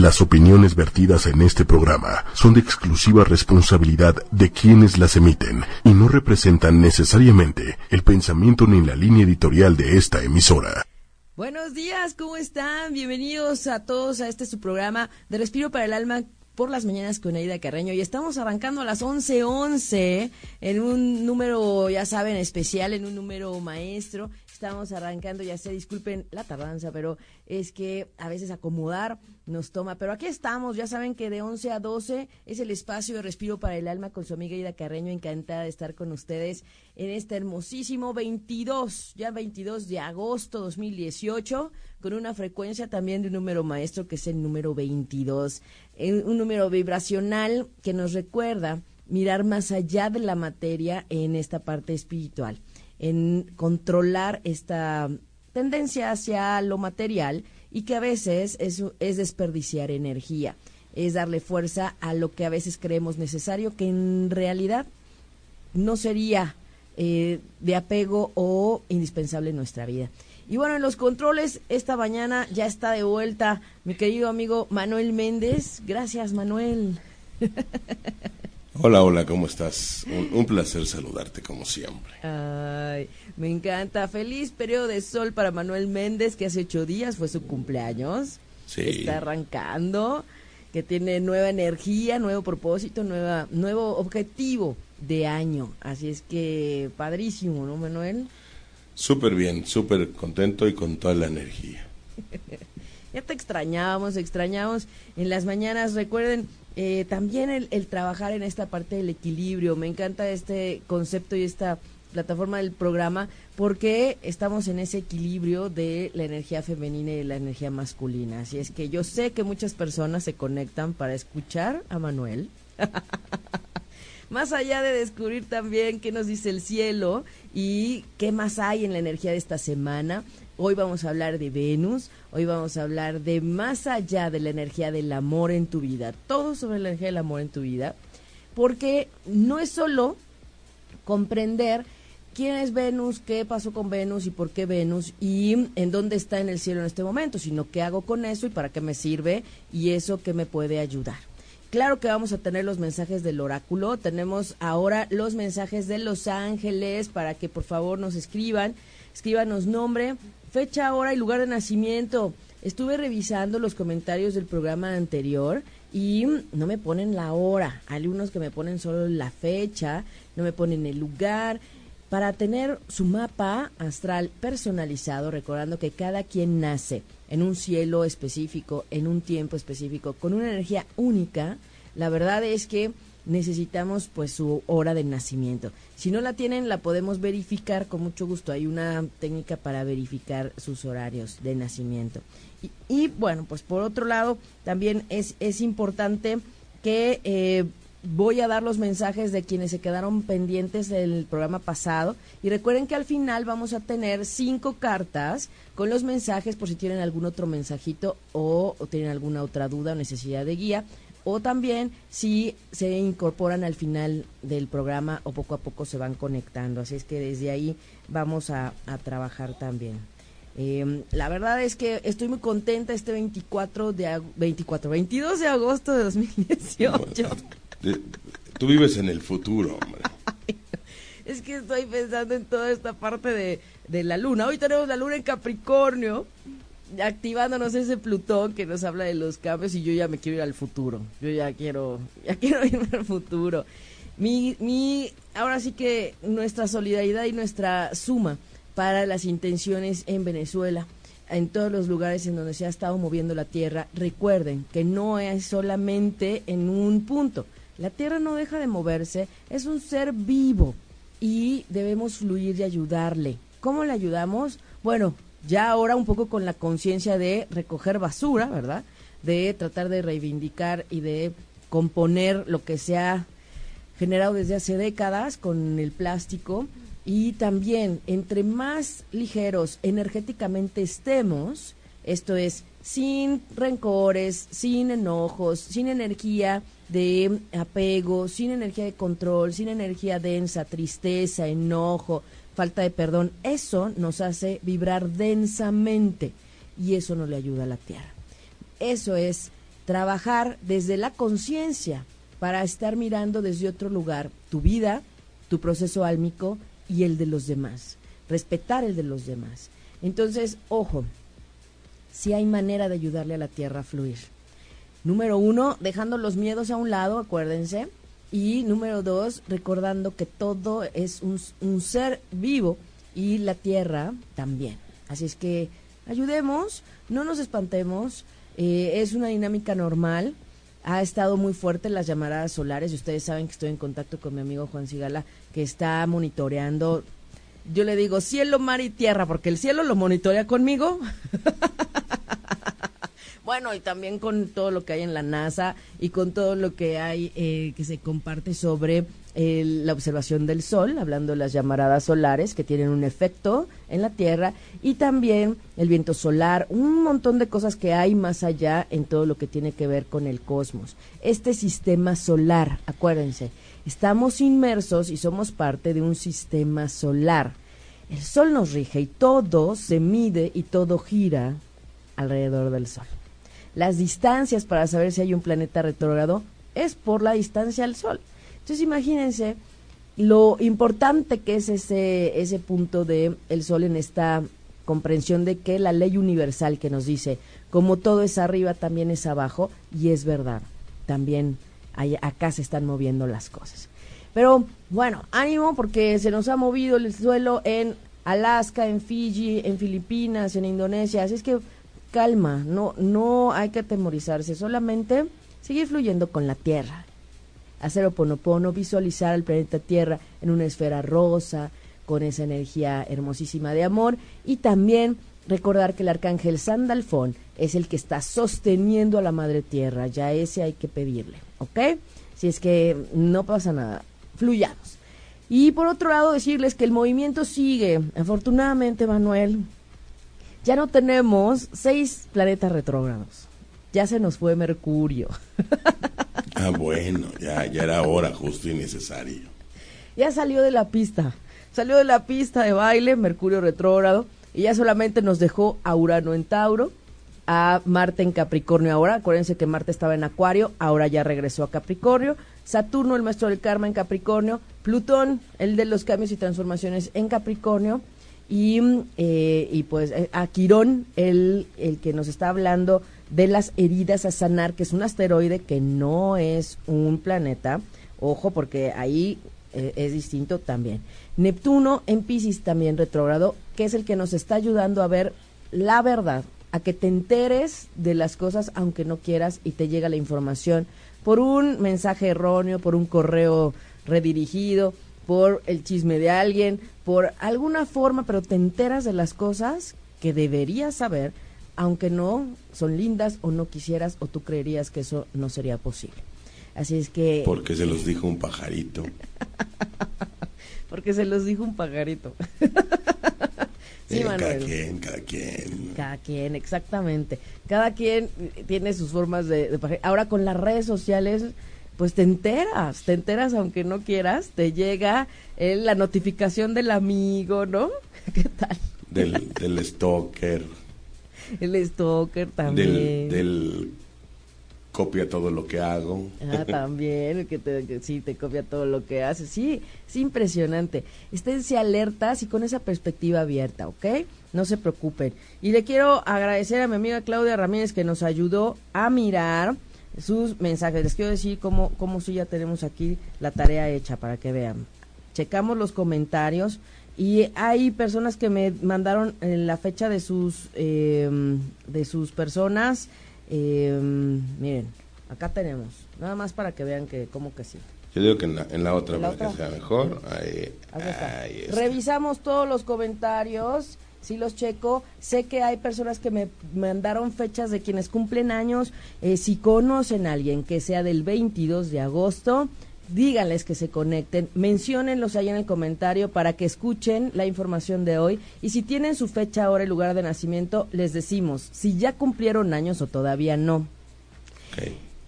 Las opiniones vertidas en este programa son de exclusiva responsabilidad de quienes las emiten y no representan necesariamente el pensamiento ni la línea editorial de esta emisora. Buenos días, ¿cómo están? Bienvenidos a todos a este su programa de Respiro para el Alma por las mañanas con Aida Carreño y estamos arrancando a las 11:11 en un número, ya saben, especial, en un número maestro. Estamos arrancando, ya sé, disculpen la tardanza, pero es que a veces acomodar nos toma. Pero aquí estamos, ya saben que de 11 a 12 es el espacio de respiro para el alma con su amiga Ida Carreño. Encantada de estar con ustedes en este hermosísimo 22, ya 22 de agosto 2018, con una frecuencia también de un número maestro que es el número 22. Un número vibracional que nos recuerda mirar más allá de la materia en esta parte espiritual en controlar esta tendencia hacia lo material y que a veces es, es desperdiciar energía, es darle fuerza a lo que a veces creemos necesario, que en realidad no sería eh, de apego o indispensable en nuestra vida. Y bueno, en los controles, esta mañana ya está de vuelta mi querido amigo Manuel Méndez. Gracias, Manuel. Hola, hola, ¿cómo estás? Un, placer saludarte como siempre. Ay, me encanta. Feliz periodo de sol para Manuel Méndez, que hace ocho días fue su cumpleaños. Sí. Está arrancando, que tiene nueva energía, nuevo propósito, nueva, nuevo objetivo de año. Así es que padrísimo, ¿no, Manuel? Súper bien, súper contento y con toda la energía. ya te extrañábamos, extrañábamos en las mañanas. Recuerden, eh, también el, trabajar en esta parte del equilibrio. Me encanta este concepto y esta plataforma del programa porque estamos en ese equilibrio de la energía femenina y la energía masculina. Así es que yo sé que muchas personas se conectan para escuchar a Manuel. más allá de descubrir también qué nos dice el cielo y qué más hay en la energía de esta semana, Hoy vamos a hablar de Venus, hoy vamos a hablar de más allá de la energía del amor en tu vida, todo sobre la energía del amor en tu vida, porque no es solo comprender quién es Venus, qué pasó con Venus y por qué Venus y en dónde está en el cielo en este momento, sino qué hago con eso y para qué me sirve y eso que me puede ayudar. Claro que vamos a tener los mensajes del oráculo, tenemos ahora los mensajes de los ángeles para que por favor nos escriban, escríbanos nombre, fecha, hora y lugar de nacimiento. Estuve revisando los comentarios del programa anterior y no me ponen la hora. Hay unos que me ponen solo la fecha, no me ponen el lugar. Para tener su mapa astral personalizado, recordando que cada quien nace en un cielo específico, en un tiempo específico, con una energía única, la verdad es que necesitamos pues su hora de nacimiento. Si no la tienen, la podemos verificar con mucho gusto. Hay una técnica para verificar sus horarios de nacimiento. Y, bueno, pues por otro lado, también es, es importante que eh, voy a dar los mensajes de quienes se quedaron pendientes del programa pasado. Y recuerden que al final vamos a tener cinco cartas con los mensajes por si tienen algún otro mensajito o tienen alguna otra duda o necesidad de guía o también si se incorporan al final del programa o poco a poco se van conectando. Así es que desde ahí vamos a, trabajar también. Em, la verdad es que estoy muy contenta este 24 de 24, 22 de agosto de 2018. tú vives en el futuro, hombre. es que estoy pensando en toda esta parte de, de la luna. Hoy tenemos la luna en Capricornio activándonos ese Plutón que nos habla de los cambios y yo ya me quiero ir al futuro. Yo ya quiero, ya quiero irme al futuro. Mi, mi, ahora sí que nuestra solidaridad y nuestra suma para las intenciones en Venezuela, en todos los lugares en donde se ha estado moviendo la tierra, recuerden que no es solamente en un punto. La tierra no deja de moverse, es un ser vivo y debemos fluir y ayudarle. ¿Cómo le ayudamos? Bueno, ya ahora un poco con la conciencia de recoger basura, ¿verdad? De tratar de reivindicar y de componer lo que se ha generado desde hace décadas con el plástico y también entre más ligeros energéticamente estemos, esto es sin rencores, sin enojos, sin energía de apego, sin energía de control, sin energía densa, tristeza, enojo, falta de perdón, eso nos hace vibrar densamente y eso no le ayuda a la Tierra. Eso es trabajar desde la conciencia para estar mirando desde otro lugar tu vida, tu proceso álmico y el de los demás, respetar el de los demás. Entonces, ojo, si hay manera de ayudarle a la tierra a fluir. Número uno, dejando los miedos a un lado, acuérdense. Y número dos, recordando que todo es un, un ser vivo y la tierra también. Así es que ayudemos, no nos espantemos, eh, es una dinámica normal. Ha estado muy fuerte las llamaradas solares y ustedes saben que estoy en contacto con mi amigo Juan Sigala que está monitoreando. Yo le digo cielo, mar y tierra porque el cielo lo monitorea conmigo. Bueno, y también con todo lo que hay en la NASA y con todo lo que hay eh, que se comparte sobre la observación del Sol, hablando de las llamaradas solares que tienen un efecto en la Tierra y también el viento solar, un montón de cosas que hay más allá en todo lo que tiene que ver con el cosmos. Este sistema solar, acuérdense, estamos inmersos y somos parte de un sistema solar. El Sol nos rige y todo se mide y todo gira alrededor del Sol. Las distancias para saber si hay un planeta retrógrado es por la distancia al Sol. Entonces imagínense lo importante que es ese, ese punto de el Sol en esta comprensión de que la ley universal que nos dice, como todo es arriba, también es abajo, y es verdad, también acá se están moviendo las cosas. Pero bueno, ánimo porque se nos ha movido el suelo en Alaska, en Fiji, en Filipinas, en Indonesia, así es que calma, no, no hay que atemorizarse, solamente seguir fluyendo con la Tierra. Hacer oponopono, visualizar al planeta Tierra en una esfera rosa, con esa energía hermosísima de amor y también recordar que el arcángel Sandalfón es el que está sosteniendo a la madre tierra, ya ese hay que pedirle, ¿ok? Si es que no pasa nada, fluyamos. Y por otro lado decirles que el movimiento sigue, afortunadamente Manuel, ya no tenemos seis planetas retrógrados. Ya se nos fue Mercurio. ah, bueno, ya, ya era hora justo y necesario. Ya salió de la pista. Salió de la pista de baile, Mercurio retrógrado, y ya solamente nos dejó a Urano en Tauro, a Marte en Capricornio ahora. Acuérdense que Marte estaba en Acuario, ahora ya regresó a Capricornio. Saturno, el maestro del karma en Capricornio. Plutón, el de los cambios y transformaciones en Capricornio y, eh, y pues eh, a Quirón, el, el que nos está hablando de las heridas a sanar, que es un asteroide que no es un planeta, ojo porque ahí eh, es distinto también. Neptuno en Pisces también retrógrado, que es el que nos está ayudando a ver la verdad, a que te enteres de las cosas aunque no quieras y te llega la información por un mensaje erróneo, por un correo redirigido, por el chisme de alguien, por alguna forma, pero te enteras de las cosas que deberías saber, aunque no son lindas o no quisieras o tú creerías que eso no sería posible. Así es que... Porque se los dijo un pajarito. Porque se los dijo un pajarito. sí, eh, Cada quien, cada quien. Cada quien, exactamente. Cada quien tiene sus formas de, de Ahora con las redes sociales pues te enteras, te enteras aunque no quieras, te llega eh, la notificación del amigo, ¿no? ¿Qué tal? Del, del stalker. El stalker también. Del, copia todo lo que hago. Ah, también, que, te, sí, te copia todo lo que haces. Sí, es impresionante. Esténse alertas y con esa perspectiva abierta, ¿ok? No se preocupen. Y le quiero agradecer a mi amiga Claudia Ramírez que nos ayudó a mirar sus mensajes. Les quiero decir cómo, cómo si ya tenemos aquí la tarea hecha para que vean. Checamos los comentarios y hay personas que me mandaron la fecha de sus em, de sus personas. Em, miren, acá tenemos. Nada más para que vean que como que sí. Yo digo que en la, otra, para que sea mejor. Ahí, Revisamos todos los comentarios sí los checo. Sé que hay personas que me mandaron fechas de quienes cumplen años. Eh, si conocen a alguien que sea del 22 de agosto, díganles que se conecten, menciónenlos ahí en el comentario para que escuchen la información de hoy. Y si tienen su fecha, hora y lugar de nacimiento, les decimos si ya cumplieron años o todavía no.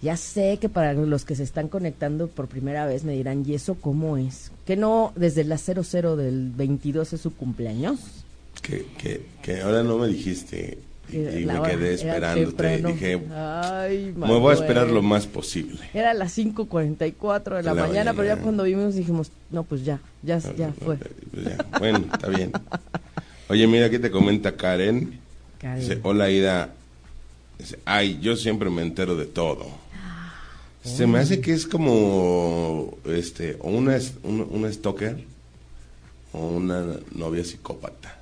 Ya sé que para los que se están conectando por primera vez me dirán, ¿y eso cómo es? ¿Que no desde la 00 del 22 es su cumpleaños? Que, que, que ahora no me dijiste Y, me quedé esperándote. Dije, me voy a esperar lo más posible. Era las 5.44 de la, mañana, pero ya cuando vimos dijimos, no, pues ya, ya, ya fue. Pues bueno, está bien. Oye, mira, aquí te comenta Karen. Dice, hola, Ida. Dice, ay, yo siempre me entero de todo. Se me hace que es como, este, o una, una, stalker o una novia psicópata.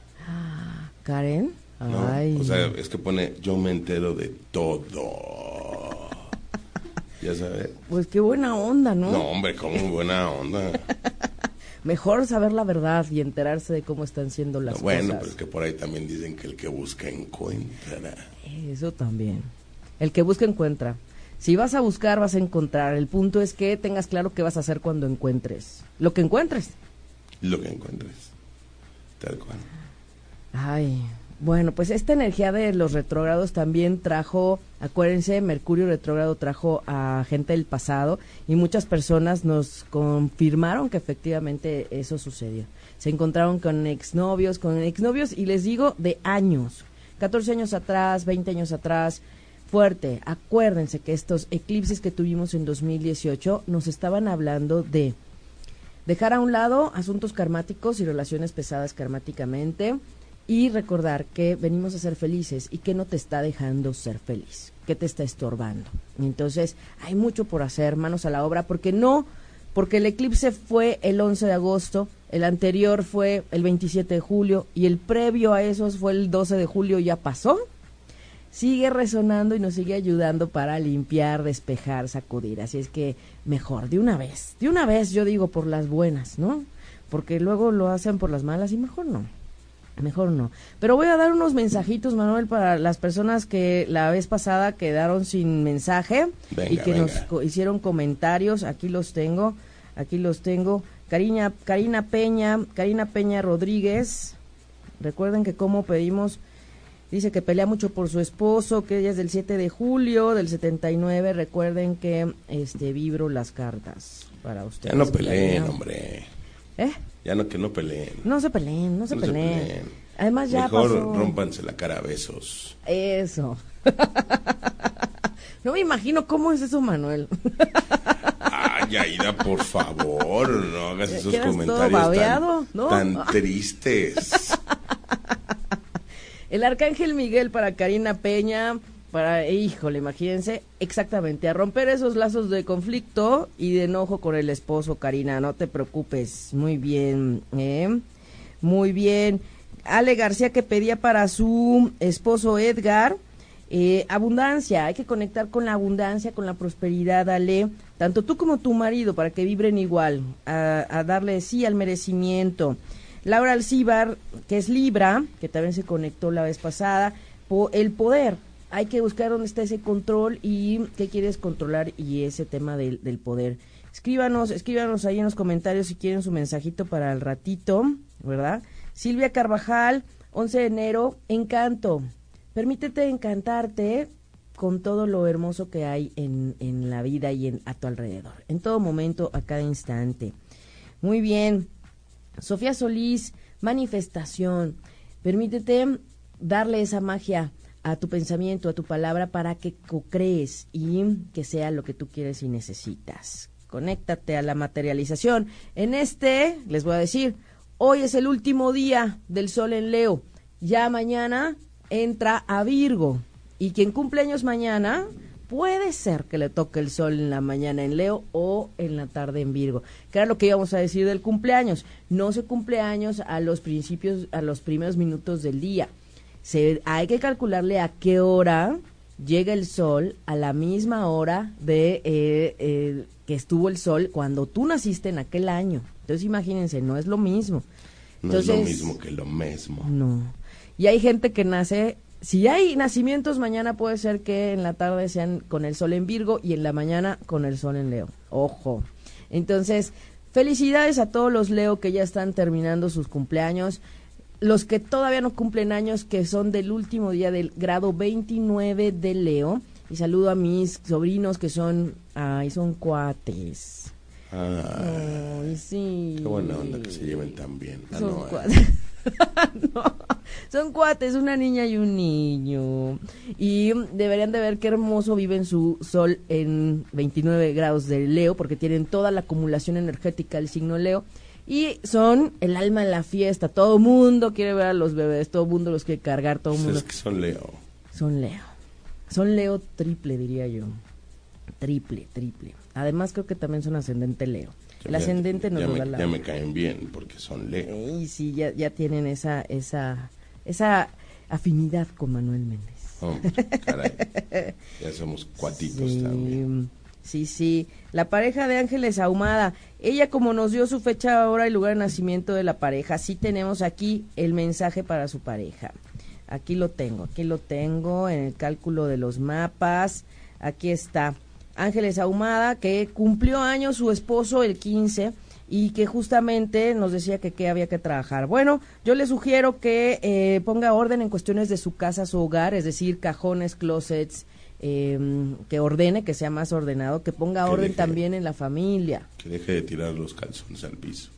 Karen. Ay. O sea, es que pone, yo me entero de todo. ya sabes. Pues qué buena onda, ¿no? No, hombre, cómo buena onda. Mejor saber la verdad y enterarse de cómo están siendo las cosas. Bueno, pues que por ahí también dicen que el que busca encuentra. Eso también. El que busca encuentra. Si vas a buscar, vas a encontrar. El punto es que tengas claro qué vas a hacer cuando encuentres. Lo que encuentres. Lo que encuentres. Tal cual. Ay, bueno, pues esta energía de los retrógrados también trajo, acuérdense, Mercurio retrógrado trajo a gente del pasado y muchas personas nos confirmaron que efectivamente eso sucedió. Se encontraron con exnovios, con exnovios y les digo de años, 14 años atrás, 20 años atrás, fuerte. Acuérdense que estos eclipses que tuvimos en 2018 nos estaban hablando de dejar a un lado asuntos karmáticos y relaciones pesadas karmáticamente y recordar que venimos a ser felices y que no te está dejando ser feliz, que te está estorbando. Entonces, hay mucho por hacer, manos a la obra, porque no, porque el eclipse fue el 11 de agosto, el anterior fue el 27 de julio y el previo a esos fue el 12 de julio, ya pasó. Sigue resonando y nos sigue ayudando para limpiar, despejar, sacudir. Así es que mejor, de una vez, de una vez yo digo por las buenas, ¿no? Porque luego lo hacen por las malas y mejor no. Mejor no. Pero voy a dar unos mensajitos, Manuel, para las personas que la vez pasada quedaron sin mensaje y que nos hicieron comentarios. Aquí los tengo, aquí los tengo. Karina, Karina Peña, Karina Peña Rodríguez. Recuerden que como pedimos, dice que pelea mucho por su esposo, que ella es del 7 de julio del 79. Recuerden que este vibro las cartas para ustedes. Ya no peleen, hombre. ¿Eh? Ya no que no peleen. No se peleen, no se, peleen. Además ya Mejor rompanse la cara a besos. Eso. no me imagino cómo es eso, Manuel. Ay, Aida, por favor, no hagas esos comentarios tan, tristes. El arcángel Miguel para Karina Peña, para, híjole, imagínense, exactamente, a romper esos lazos de conflicto y de enojo con el esposo, Karina, no te preocupes, muy bien, ¿eh? Muy bien. Ale García que pedía para su esposo Edgar, eh, abundancia, hay que conectar con la abundancia, con la prosperidad, Ale, tanto tú como tu marido, para que vibren igual, a, a darle sí al merecimiento. Laura Alcíbar, que es Libra, que también se conectó la vez pasada, el poder, hay que buscar dónde está ese control y qué quieres controlar y ese tema del, poder. Escríbanos, escríbanos ahí en los comentarios si quieren su mensajito para el ratito, ¿verdad? Silvia Carvajal, 11 de enero, encanto. Permítete encantarte con todo lo hermoso que hay en, en la vida y en, a tu alrededor, en todo momento, a cada instante. Muy bien. Sofía Solís, manifestación. Permítete darle esa magia a tu pensamiento, a tu palabra, para que co-crees y que sea lo que tú quieres y necesitas. Conéctate a la materialización. En este, les voy a decir, hoy es el último día del sol en Leo. Ya mañana entra a Virgo. Y quien cumple años mañana, puede ser que le toque el sol en la mañana en Leo o en la tarde en Virgo. Que era lo que íbamos a decir del cumpleaños. No se cumpleaños a los principios, a los primeros minutos del día se, hay que calcularle a qué hora llega el sol a la misma hora de eh, eh, que estuvo el sol cuando tú naciste en aquel año. Entonces imagínense, no es lo mismo. No es lo mismo que lo mismo. No. Y hay gente que nace, si hay nacimientos mañana puede ser que en la tarde sean con el sol en Virgo y en la mañana con el sol en Leo. Ojo. Entonces, felicidades a todos los Leo que ya están terminando sus cumpleaños los que todavía no cumplen años, que son del último día del grado 29 de Leo. Y saludo a mis sobrinos que son, ay, son cuates. Ay, sí. Qué buena onda que se lleven tan bien. Ah, son eh. no, son cuates, una niña y un niño. Y deberían de ver qué hermoso vive en su sol en 29 grados de Leo, porque tienen toda la acumulación energética del signo Leo. Y son el alma de la fiesta. Todo mundo quiere ver a los bebés, todo mundo los quiere cargar, todo mundo. Es que son Leo. Son Leo. Son Leo triple, diría yo. Triple, triple. Además creo que también son ascendente Leo. El ascendente nos lo da la... Ya me caen bien porque son Leo. Y sí, ya, ya tienen esa, esa, esa afinidad con Manuel Méndez. caray. Ya somos cuatitos también. Sí, sí. La pareja de Ángeles Ahumada. Ella como nos dio su fecha, hora y lugar de nacimiento de la pareja, sí tenemos aquí el mensaje para su pareja. Aquí lo tengo, aquí lo tengo en el cálculo de los mapas. Aquí está. Ángeles Ahumada, que cumplió años su esposo el 15 y que justamente nos decía que qué había que trabajar. Bueno, yo le sugiero que eh, ponga orden en cuestiones de su casa, su hogar, es decir, cajones, closets, em, que ordene, que sea más ordenado, que ponga orden también en la familia. Que deje de tirar los calzones al piso.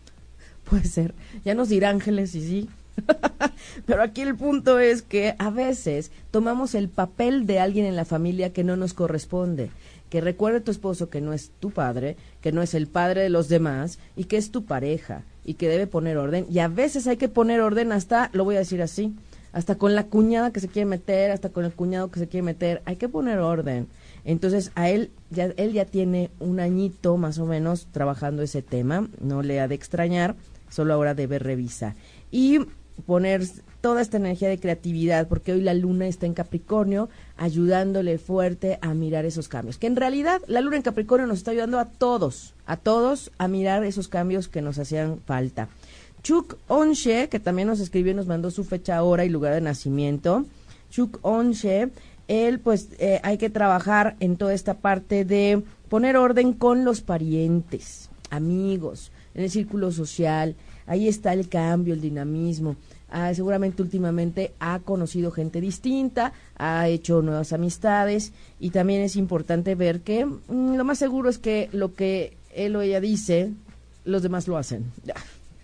Puede ser. Ya nos dirá Ángeles y sí. Pero aquí el punto es que a veces tomamos el papel de alguien en la familia que no nos corresponde que recuerde tu esposo que no es tu padre, que no es el padre de los demás y que es tu pareja y que debe poner orden. Y a veces hay que poner orden hasta, lo voy a decir así, hasta con la cuñada que se quiere meter, hasta con el cuñado que se quiere meter, hay que poner orden. Entonces a él ya, él ya tiene un añito más o menos trabajando ese tema, no le ha de extrañar, solo ahora debe revisar. Y poner toda esta energía de creatividad, porque hoy la luna está en Capricornio, ayudándole fuerte a mirar esos cambios. Que en realidad la luna en Capricornio nos está ayudando a todos, a todos a mirar esos cambios que nos hacían falta. Chuk Onshe, que también nos escribió y nos mandó su fecha, hora y lugar de nacimiento. Chuk Onshe, él pues eh, hay que trabajar en toda esta parte de poner orden con los parientes, amigos, en el círculo social. Ahí está el cambio, el dinamismo. Ah, seguramente últimamente ha conocido gente distinta, ha hecho nuevas amistades y también es importante ver que mm, lo más seguro es que lo que él o ella dice, los demás lo hacen.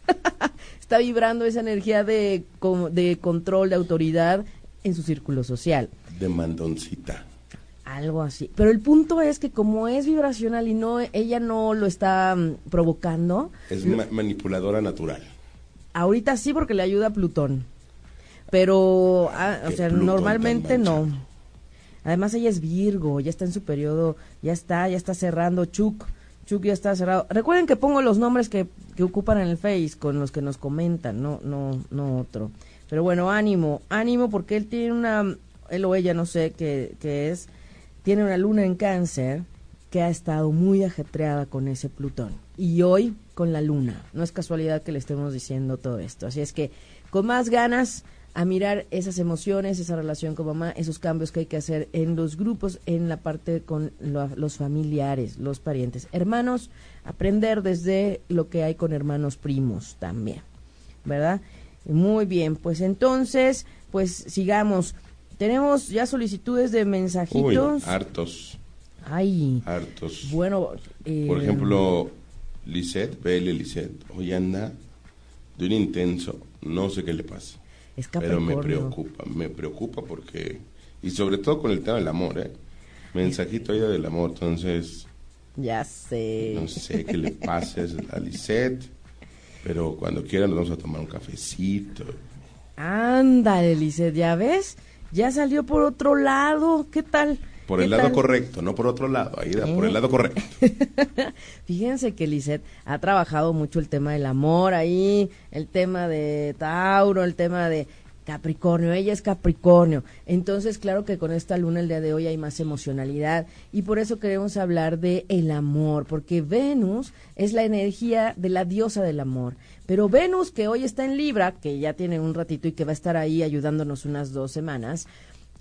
Está vibrando esa energía de, de control, de autoridad en su círculo social. De mandoncita. Algo así. Pero el punto es que como es vibracional y no ella no lo está mm, provocando. Es manipuladora natural. Ahorita sí porque le ayuda a Plutón. Pero, ah, o sea, normalmente no. Además ella es Virgo, ya está en su periodo, ya está, ya está cerrando. Chuk, Chuk ya está cerrado. Recuerden que pongo los nombres que, que ocupan en el Face con los que nos comentan, no, no, no otro. Pero bueno, ánimo, ánimo porque él tiene una, él o ella no sé qué, qué es, tiene una luna en cáncer que ha estado muy ajetreada con ese Plutón. Y hoy con la luna. No es casualidad que le estemos diciendo todo esto. Así es que con más ganas a mirar esas emociones, esa relación con mamá, esos cambios que hay que hacer en los grupos, en la parte con los familiares, los parientes, hermanos, aprender desde lo que hay con hermanos primos también, ¿verdad? Muy bien, pues entonces, pues sigamos. Tenemos ya solicitudes de mensajitos. Uy, hartos. Ay. Hartos. Bueno, eh, por ejemplo, Lisette, vele Lisette, hoy anda de un intenso, no sé qué le pasa. Es pero me preocupa, me preocupa porque, y sobre todo con el tema del amor, ¿eh? Mensajito ella del amor, entonces... Ya sé. No sé qué le pasa a Lisette, pero cuando quiera nos vamos a tomar un cafecito. Ándale, Lisette, ¿ya ves? Ya salió por otro lado, ¿qué tal? Por el lado correcto, no por otro lado, ahí por el ¿Eh? lado correcto. Fíjense que Lisette ha trabajado mucho el tema del amor ahí, el tema de Tauro, el tema de Capricornio, ella es Capricornio. Entonces, claro que con esta luna el día de hoy hay más emocionalidad y por eso queremos hablar de el amor, porque Venus es la energía de la diosa del amor. Pero Venus, que hoy está en Libra, que ya tiene un ratito y que va a estar ahí ayudándonos unas dos semanas,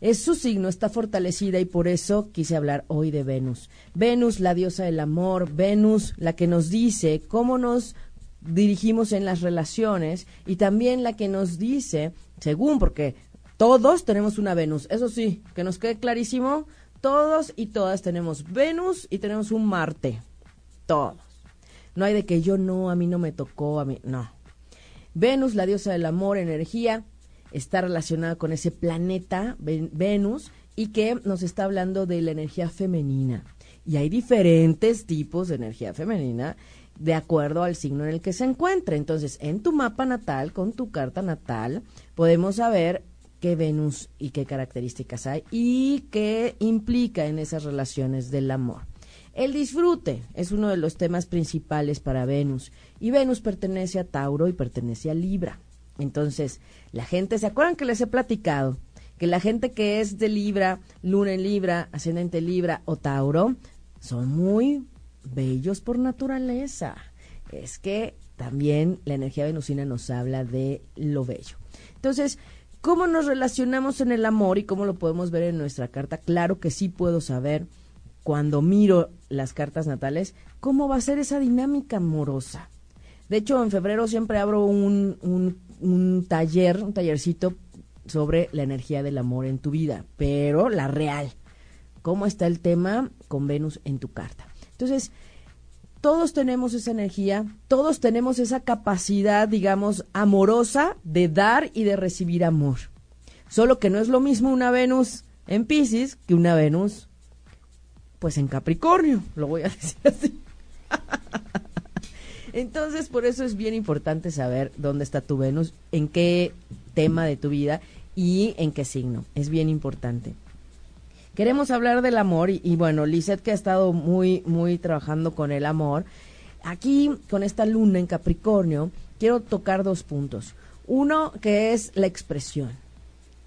es su signo, está fortalecida y por eso quise hablar hoy de Venus. Venus, la diosa del amor, Venus, la que nos dice cómo nos dirigimos en las relaciones y también la que nos dice, según, porque todos tenemos una Venus, eso sí, que nos quede clarísimo, todos y todas tenemos Venus y tenemos un Marte, todos. No hay de que yo no, a mí no me tocó, a mí, no. Venus, la diosa del amor, energía, está relacionada con ese planeta Venus y que nos está hablando de la energía femenina. Y hay diferentes tipos de energía femenina de acuerdo al signo en el que se encuentre. Entonces, en tu mapa natal, con tu carta natal, podemos saber qué Venus y qué características hay y qué implica en esas relaciones del amor. El disfrute es uno de los temas principales para Venus y Venus pertenece a Tauro y pertenece a Libra. Entonces, la gente, ¿se acuerdan que les he platicado? Que la gente que es de Libra, Luna en Libra, Ascendente Libra o Tauro, son muy bellos por naturaleza. Es que también la energía venusina nos habla de lo bello. Entonces, ¿cómo nos relacionamos en el amor y cómo lo podemos ver en nuestra carta? Claro que sí puedo saber cuando miro las cartas natales cómo va a ser esa dinámica amorosa. De hecho, en febrero siempre abro un, un, un taller, un tallercito sobre la energía del amor en tu vida, pero la real. ¿Cómo está el tema con Venus en tu carta? Entonces, todos tenemos esa energía, todos tenemos esa capacidad, digamos, amorosa de dar y de recibir amor. Solo que no es lo mismo una Venus en Pisces que una Venus, pues en Capricornio, lo voy a decir así. Entonces, por eso es bien importante saber dónde está tu Venus, en qué tema de tu vida y en qué signo. Es bien importante. Queremos hablar del amor y, bueno, Lisette que ha estado muy, muy trabajando con el amor. Aquí, con esta luna en Capricornio, quiero tocar dos puntos. Uno, que es la expresión.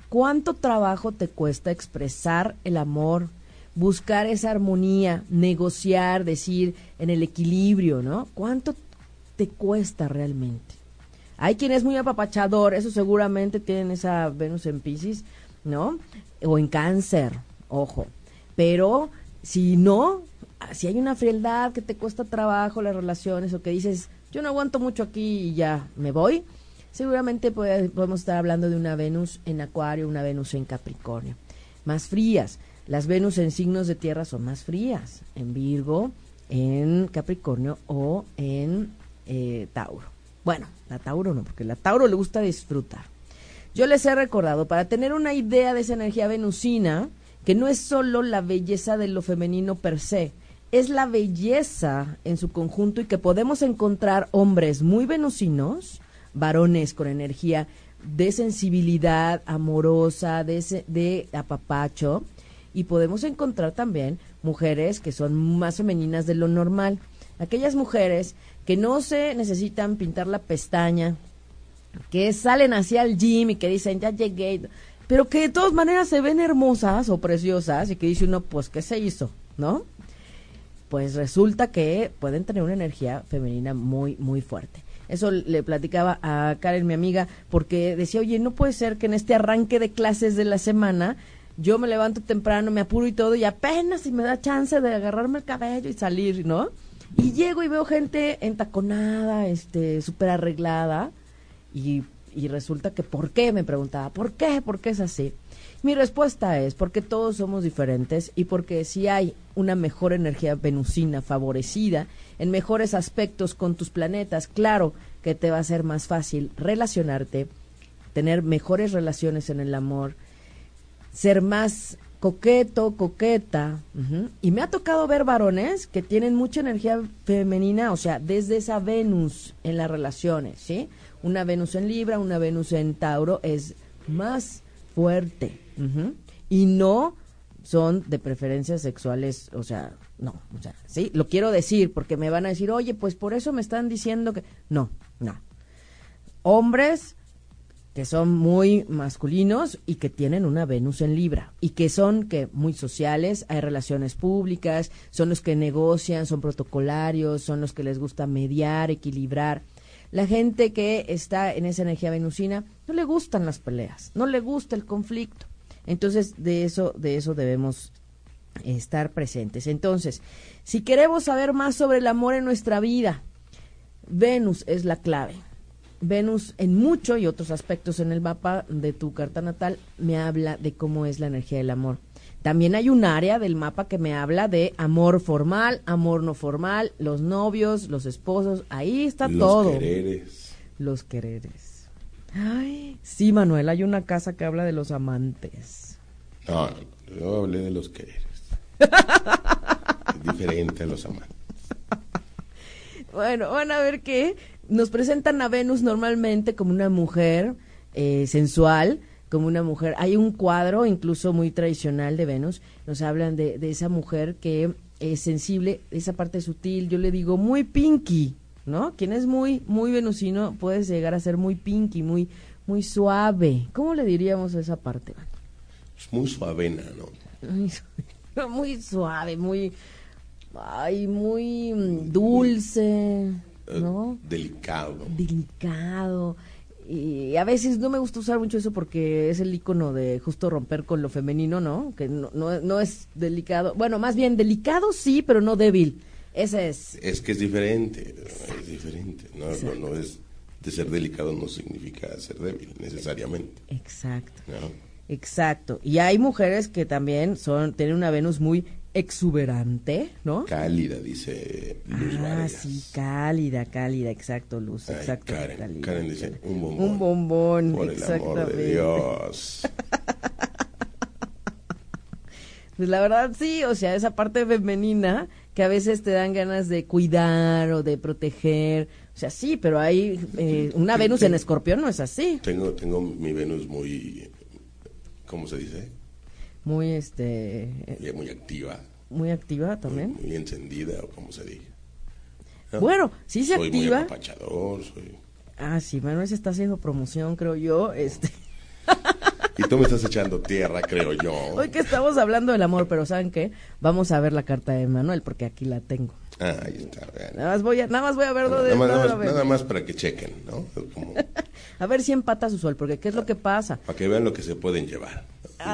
¿Cuánto trabajo te cuesta expresar el amor, buscar esa armonía, negociar, decir en el equilibrio, ¿no? ¿Cuánto te cuesta realmente? Hay quien es muy apapachador, eso seguramente tienen esa Venus en Pisces, ¿no? O en cáncer, ojo. Pero si no, si hay una frialdad que te cuesta trabajo las relaciones o que dices, yo no aguanto mucho aquí y ya me voy, seguramente podemos estar hablando de una Venus en Acuario, una Venus en Capricornio. Más frías. Las Venus en signos de tierra son más frías, en Virgo, en Capricornio o en eh, Tauro. Bueno, la Tauro no, porque la Tauro le gusta disfrutar. Yo les he recordado, para tener una idea de esa energía venusina, que no es solo la belleza de lo femenino per se, es la belleza en su conjunto y que podemos encontrar hombres muy venusinos, varones con energía de sensibilidad amorosa, de, de apapacho, y podemos encontrar también mujeres que son más femeninas de lo normal. Aquellas mujeres que no se necesitan pintar la pestaña, que salen hacia el gym y que dicen, ya llegué, pero que de todas maneras se ven hermosas o preciosas y que dice uno, pues, ¿qué se hizo? ¿No? Pues resulta que pueden tener una energía femenina muy, muy fuerte. Eso le platicaba a Karen, mi amiga, porque decía, oye, no puede ser que en este arranque de clases de la semana yo me levanto temprano, me apuro y todo, y apenas si me da chance de agarrarme el cabello y salir, ¿no? Y llego y veo gente entaconada, este, súper arreglada, y y resulta que ¿por qué? Me preguntaba, ¿por qué? ¿Por qué es así? Mi respuesta es porque todos somos diferentes y porque si hay una mejor energía venusina favorecida en mejores aspectos con tus planetas, claro que te va a ser más fácil relacionarte, tener mejores relaciones en el amor, ser más coqueto, coqueta. Y me ha tocado ver varones que tienen mucha energía femenina, o sea, desde esa Venus en las relaciones, ¿sí? Una Venus en Libra, una Venus en Tauro es más fuerte. Y no son de preferencias sexuales, o sea, no, o sea, sí, lo quiero decir porque me van a decir, oye, pues por eso me están diciendo que... No, no. Hombres que son muy masculinos y que tienen una Venus en Libra y que son que muy sociales, hay relaciones públicas, son los que negocian, son protocolarios, son los que les gusta mediar, equilibrar. La gente que está en esa energía venusina no le gustan las peleas, no le gusta el conflicto. Entonces, de eso, de eso debemos estar presentes. Entonces, si queremos saber más sobre el amor en nuestra vida, Venus es la clave. Venus en mucho y otros aspectos en el mapa de tu carta natal me habla de cómo es la energía del amor. También hay un área del mapa que me habla de amor formal, amor no formal, los novios, los esposos, ahí está los todo. Quereres. los quereres. Ay, sí, Manuel, hay una casa que habla de los amantes. No, yo hablé de los quereres. es diferente a los amantes. Bueno, van a ver que nos presentan a Venus normalmente como una mujer eh, sensual, como una mujer. Hay un cuadro incluso muy tradicional de Venus, nos hablan de, de esa mujer que es sensible, esa parte sutil, yo le digo muy pinky, ¿no? Quien es muy, muy venusino puede llegar a ser muy pinky, muy, muy suave. ¿Cómo le diríamos a esa parte? Es muy suavena, ¿no? Muy, suave, muy, ay, muy mm, dulce, ¿no? delicado. Delicado y a veces no me gusta usar mucho eso porque es el icono de justo romper con lo femenino, ¿no? Que no, no, es delicado. Bueno, más bien delicado sí, pero no débil. Ese es. Es que es diferente, es diferente. No, no, es de ser delicado no significa ser débil necesariamente. Exacto. Exacto. Y hay mujeres que también son tienen una Venus muy exuberante, ¿no? Cálida, dice Luz Ah, sí, cálida, cálida, exacto, Luz, exacto. Karen, Karen dice, un bombón. Un bombón, Por el amor de Dios. pues la verdad sí, o sea, esa parte femenina que a veces te dan ganas de cuidar o de proteger, o sea, sí, pero hay eh, una Venus en escorpión no es así. Tengo, tengo mi Venus muy, ¿cómo se dice? Muy este muy activa. muy activa también. Muy, encendida o como se diga. Bueno sí se soy activa. muy apapachador soy ah sí Manuel se está haciendo promoción creo yo este. Y tú me estás echando tierra creo yo. Hoy que estamos hablando del amor pero saben qué vamos a ver la carta de Manuel porque aquí la tengo. Ah, ahí está. Nada más voy a, nada más voy a verlo de nada, más, nada más para que chequen, ¿no? a ver si empata su sol, porque ¿qué es lo que pasa? Para que vean lo que se pueden llevar.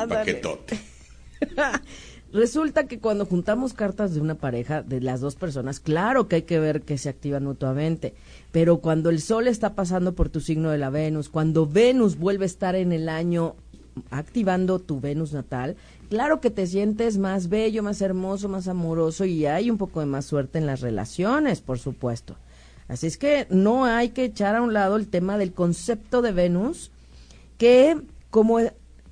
Paquetote. Resulta que cuando juntamos cartas de una pareja, de las dos personas, claro que hay que ver que se activan mutuamente, pero cuando el Sol está pasando por tu signo de la Venus, cuando Venus vuelve a estar en el año activando tu Venus natal, claro que te sientes más bello, más hermoso, más amoroso y hay un poco de más suerte en las relaciones, por supuesto. Así es que no hay que echar a un lado el tema del concepto de Venus, que como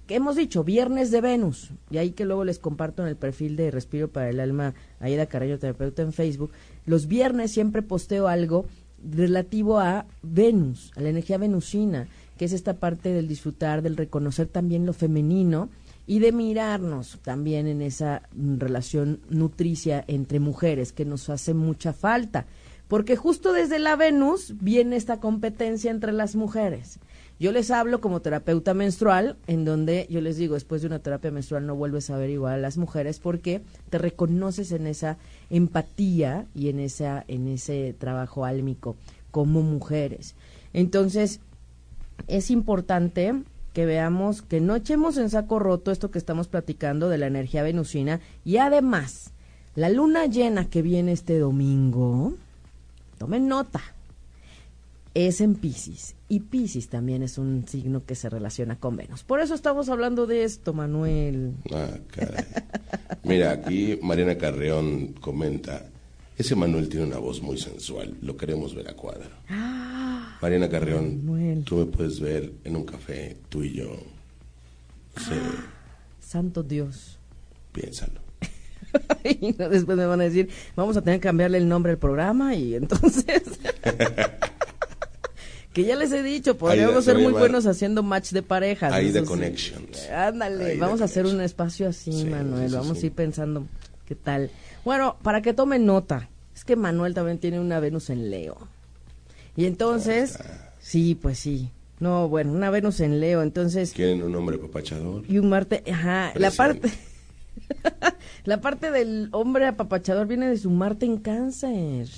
que hemos dicho, viernes de Venus, y ahí que luego les comparto en el perfil de Respiro para el Alma, Aida Carreño Terapeuta en Facebook, los viernes siempre posteo algo relativo a Venus, a la energía venusina, que es esta parte del disfrutar, del reconocer también lo femenino y de mirarnos también en esa relación nutricia entre mujeres que nos hace mucha falta, porque justo desde la Venus viene esta competencia entre las mujeres. Yo les hablo como terapeuta menstrual, en donde yo les digo, después de una terapia menstrual no vuelves a ver igual a las mujeres porque te reconoces en esa empatía y en, esa, en ese trabajo álmico como mujeres. Entonces, es importante que veamos que no echemos en saco roto esto que estamos platicando de la energía venusina y además, la luna llena que viene este domingo, tomen nota, es en Pisces. Y Pisces también es un signo que se relaciona con Venus. Por eso estamos hablando de esto, Manuel. Ah, Mira, aquí Mariana Carreón comenta, ese Manuel tiene una voz muy sensual, lo queremos ver a cuadro. Ah, Mariana Carreón, tú me puedes ver en un café, tú y yo. Ah, santo Dios. Piénsalo. y después me van a decir, vamos a tener que cambiarle el nombre al programa y entonces... que ya les he dicho, podríamos ser muy buenos haciendo match de parejas. Ahí de Connections. Ándale, vamos a hacer un espacio así, Manuel. vamos a ir pensando qué tal. Bueno, para que tomen nota, es que Manuel también tiene una Venus en Leo. Y entonces, sí, pues sí. No, bueno, una Venus en Leo, entonces... Quieren un hombre apapachador. Y un Marte, ajá, la parte... la parte del hombre apapachador viene de su Marte en cáncer.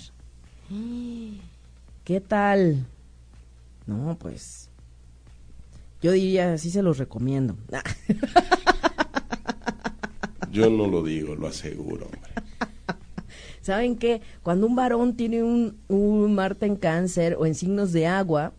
¿Qué tal? No, pues yo diría, sí se los recomiendo. Yo no lo digo, lo aseguro, hombre. ¿Saben qué? Cuando un varón tiene un, un Marte en cáncer o en signos de agua,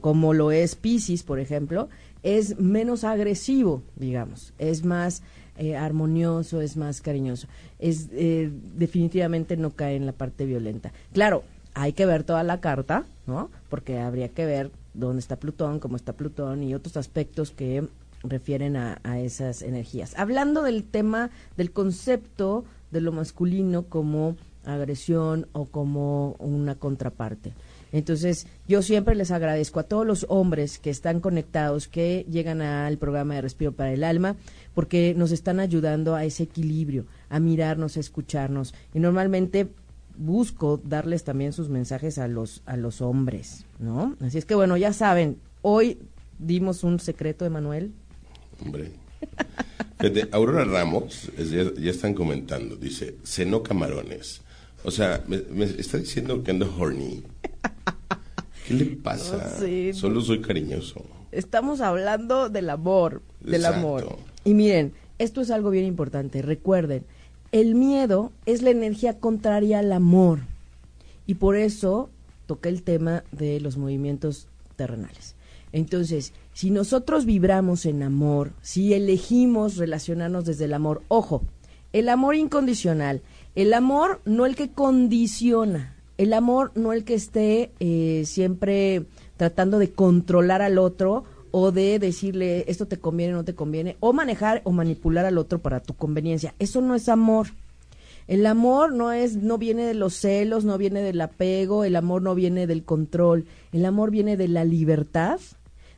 como lo es Pisces, por ejemplo, es menos agresivo, digamos, es más eh, armonioso, es más cariñoso, es eh, definitivamente no cae en la parte violenta. Claro, hay que ver toda la carta, ¿no? Porque habría que ver dónde está Plutón, cómo está Plutón y otros aspectos que refieren a, a esas energías. Hablando del tema del concepto de lo masculino como agresión o como una contraparte. Entonces, yo siempre les agradezco a todos los hombres que están conectados, que llegan al programa de Respiro para el Alma, porque nos están ayudando a ese equilibrio, a mirarnos, a escucharnos. Y normalmente busco darles también sus mensajes a los, a los hombres, ¿no? Así es que, bueno, ya saben, hoy dimos un secreto, Emanuel. Hombre. Aurora Ramos, ya, ya, están comentando, dice, cenó camarones. O sea, me, está diciendo que ando horny. ¿Qué le pasa? Solo soy cariñoso. Estamos hablando del amor, del amor. Y miren, esto es algo bien importante. Recuerden, el miedo es la energía contraria al amor. Y por eso toqué el tema de los movimientos terrenales. Entonces, si nosotros vibramos en amor, si elegimos relacionarnos desde el amor, ojo, el amor incondicional, el amor no el que condiciona, el amor no el que esté eh, siempre tratando de controlar al otro o de decirle esto te conviene, no te conviene, o manejar o manipular al otro para tu conveniencia. Eso no es amor. El amor no es, no viene de los celos, no viene del apego, el amor no viene del control, el amor viene de la libertad,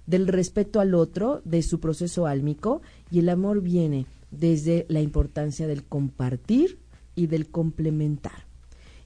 del respeto al otro, de su proceso álmico, y el amor viene desde la importancia del compartir y del complementar.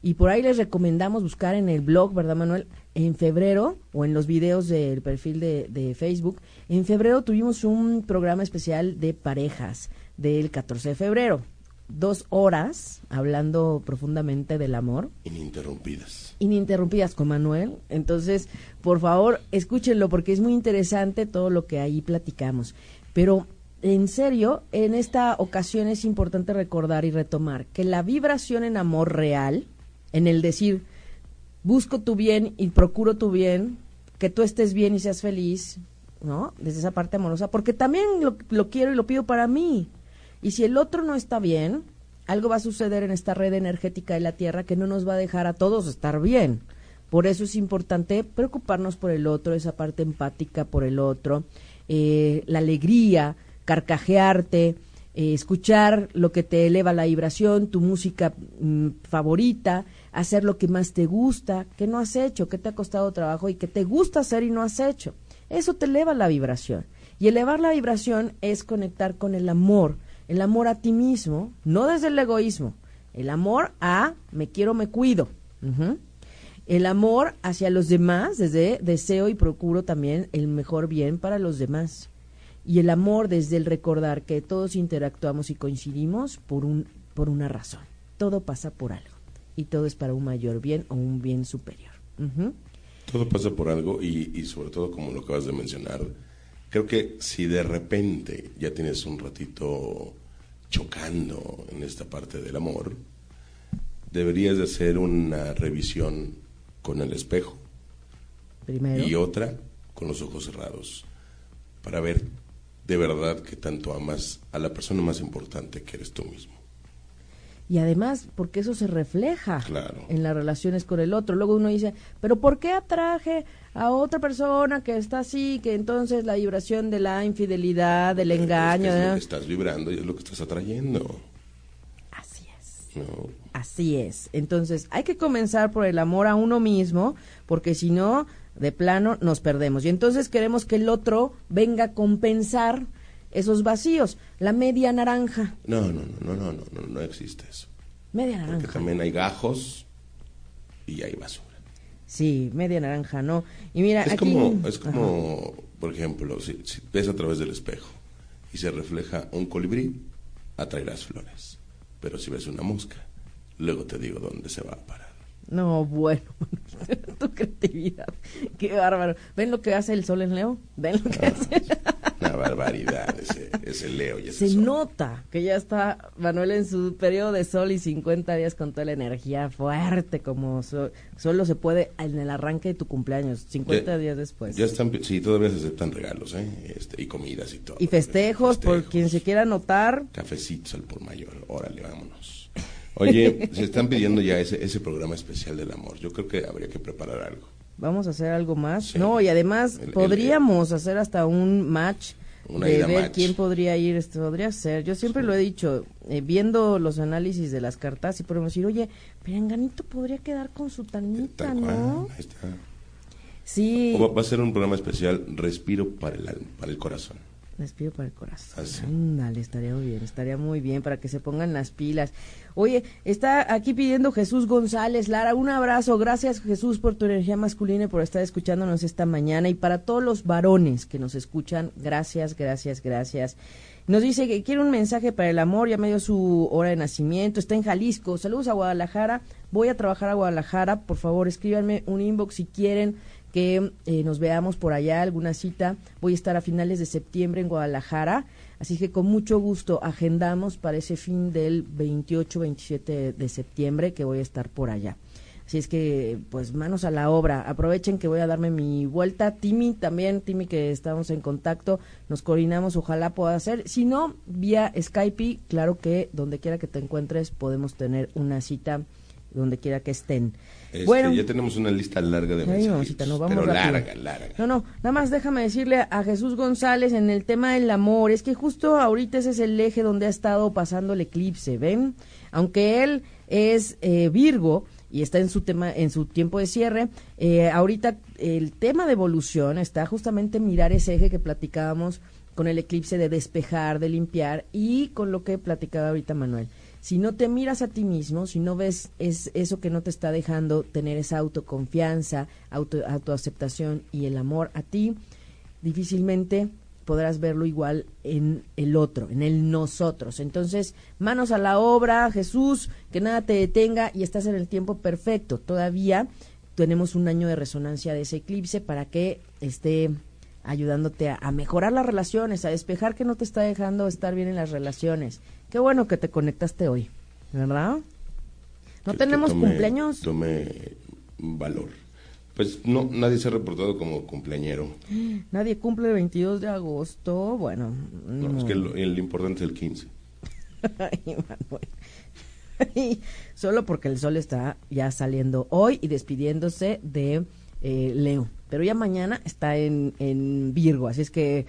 Y por ahí les recomendamos buscar en el blog, ¿verdad, Manuel? En febrero, o en los videos del perfil de, de, Facebook, en febrero tuvimos un programa especial de parejas del 14 de febrero. Dos horas hablando profundamente del amor. Ininterrumpidas. Ininterrumpidas con Manuel. Entonces, por favor, escúchenlo porque es muy interesante todo lo que ahí platicamos. Pero en serio, en esta ocasión es importante recordar y retomar que la vibración en amor real, en el decir, busco tu bien y procuro tu bien, que tú estés bien y seas feliz, ¿no? Desde esa parte amorosa, porque también lo, lo quiero y lo pido para mí. Y si el otro no está bien, algo va a suceder en esta red energética de la Tierra que no nos va a dejar a todos estar bien. Por eso es importante preocuparnos por el otro, esa parte empática por el otro, eh, la alegría, carcajearte, eh, escuchar lo que te eleva la vibración, tu música mm, favorita, hacer lo que más te gusta, que no has hecho, que te ha costado trabajo y que te gusta hacer y no has hecho. Eso te eleva la vibración. Y elevar la vibración es conectar con el amor, el amor a ti mismo, no desde el egoísmo, el amor a me quiero, me cuido. El amor hacia los demás, desde deseo y procuro también el mejor bien para los demás y el amor desde el recordar que todos interactuamos y coincidimos por, un, por una razón. Todo pasa por algo y todo es para un mayor bien o un bien superior. Todo pasa por algo y, y sobre todo como lo acabas de mencionar, creo que si de repente ya tienes un ratito chocando en esta parte del amor, deberías de hacer una revisión con el espejo Primero. y otra con los ojos cerrados para ver de verdad que tanto amas a la persona más importante que eres tú mismo. Y además, porque eso se refleja en las relaciones con el otro. Luego uno dice, pero ¿por qué atraje a otra persona que está así, que entonces la vibración de la infidelidad, del engaño... Es, lo que estás vibrando y es lo que estás atrayendo. Así es. Así es. Entonces, hay que comenzar por el amor a uno mismo, porque si no, de plano nos perdemos. Y entonces queremos que el otro venga a compensar esos vacíos. La media naranja. No, no, no, no, no, no, no existe eso. Media naranja. Porque también hay gajos y hay basura. Sí, media naranja, ¿no? Y mira, es como, es como, por ejemplo, si, si ves a través del espejo y se refleja un colibrí, atraerás flores. Pero si ves una mosca, luego te digo dónde se va a parar. No, bueno, tu creatividad, qué bárbaro. ¿Ven lo que hace el sol en Leo? ¿Ven lo que hace? Barbaridad ese, ese Leo y ese Se nota que ya está Manuel en su periodo de sol y 50 días con toda la energía fuerte, como solo se puede en el arranque de tu cumpleaños, 50 días después. Ya están, sí, todavía se aceptan regalos, ¿eh? Este, y comidas y todo. Y festejos, por quien se quiera anotar. Cafecitos al por mayor, órale, vámonos. Oye, se están pidiendo ya ese, ese programa especial del amor. Yo creo que habría que preparar algo. Vamos a hacer algo más. No, y además podríamos hacer hasta un match de ver quién podría ir, esto podría ser. Yo siempre lo he dicho, eh, viendo los análisis de las cartas, y podemos decir, oye, Perenganito podría quedar con su tanita, ¿no? Ahí está. Sí. O va a ser un programa especial, Respiro para el, para el corazón. Respiro para el corazón. Dale, estaría muy bien, estaría muy bien para que se pongan las pilas. Oye, está aquí pidiendo Jesús González. Lara, un abrazo. Gracias Jesús por tu energía masculina y por estar escuchándonos esta mañana. Y para todos los varones que nos escuchan, gracias, gracias, gracias. Nos dice que quiere un mensaje para el amor, ya me dio su hora de nacimiento, está en Jalisco. Saludos a Guadalajara. Voy a trabajar a Guadalajara. Por favor, escríbanme un inbox si quieren que eh, nos veamos por allá, alguna cita. Voy a estar a finales de septiembre en Guadalajara, así que con mucho gusto agendamos para ese fin del 28-27 de septiembre que voy a estar por allá. Así es que, pues manos a la obra. Aprovechen que voy a darme mi vuelta. Timi también, Timi que estamos en contacto, nos coordinamos, ojalá pueda hacer. Si no, vía Skype, claro que donde quiera que te encuentres podemos tener una cita donde quiera que estén. Este, bueno, ya tenemos una lista larga de mensajes. No, pero larga, larga. No, no, nada más déjame decirle a Jesús González en el tema del amor, es que justo ahorita ese es el eje donde ha estado pasando el eclipse, ¿ven? Aunque él es eh, Virgo y está en su tema, en su tiempo de cierre, eh, ahorita el tema de evolución está justamente mirar ese eje que platicábamos con el eclipse de despejar, de limpiar y con lo que platicaba ahorita Manuel si no te miras a ti mismo, si no ves es eso que no te está dejando tener esa autoconfianza, auto, autoaceptación y el amor a ti, difícilmente podrás verlo igual en el otro, en el nosotros. Entonces, manos a la obra, Jesús, que nada te detenga y estás en el tiempo perfecto. Todavía tenemos un año de resonancia de ese eclipse para que esté ayudándote a mejorar las relaciones, a despejar que no te está dejando estar bien en las relaciones, Qué bueno que te conectaste hoy, ¿verdad? ¿No tenemos cumpleaños? Tome valor. Pues no, nadie se ha reportado como cumpleañero. Nadie cumple el 22 de agosto. Bueno, no, es que el, importante es el 15. Solo porque el sol está ya saliendo hoy y despidiéndose de eh, Leo. Pero ya mañana está en, en Virgo. Así es que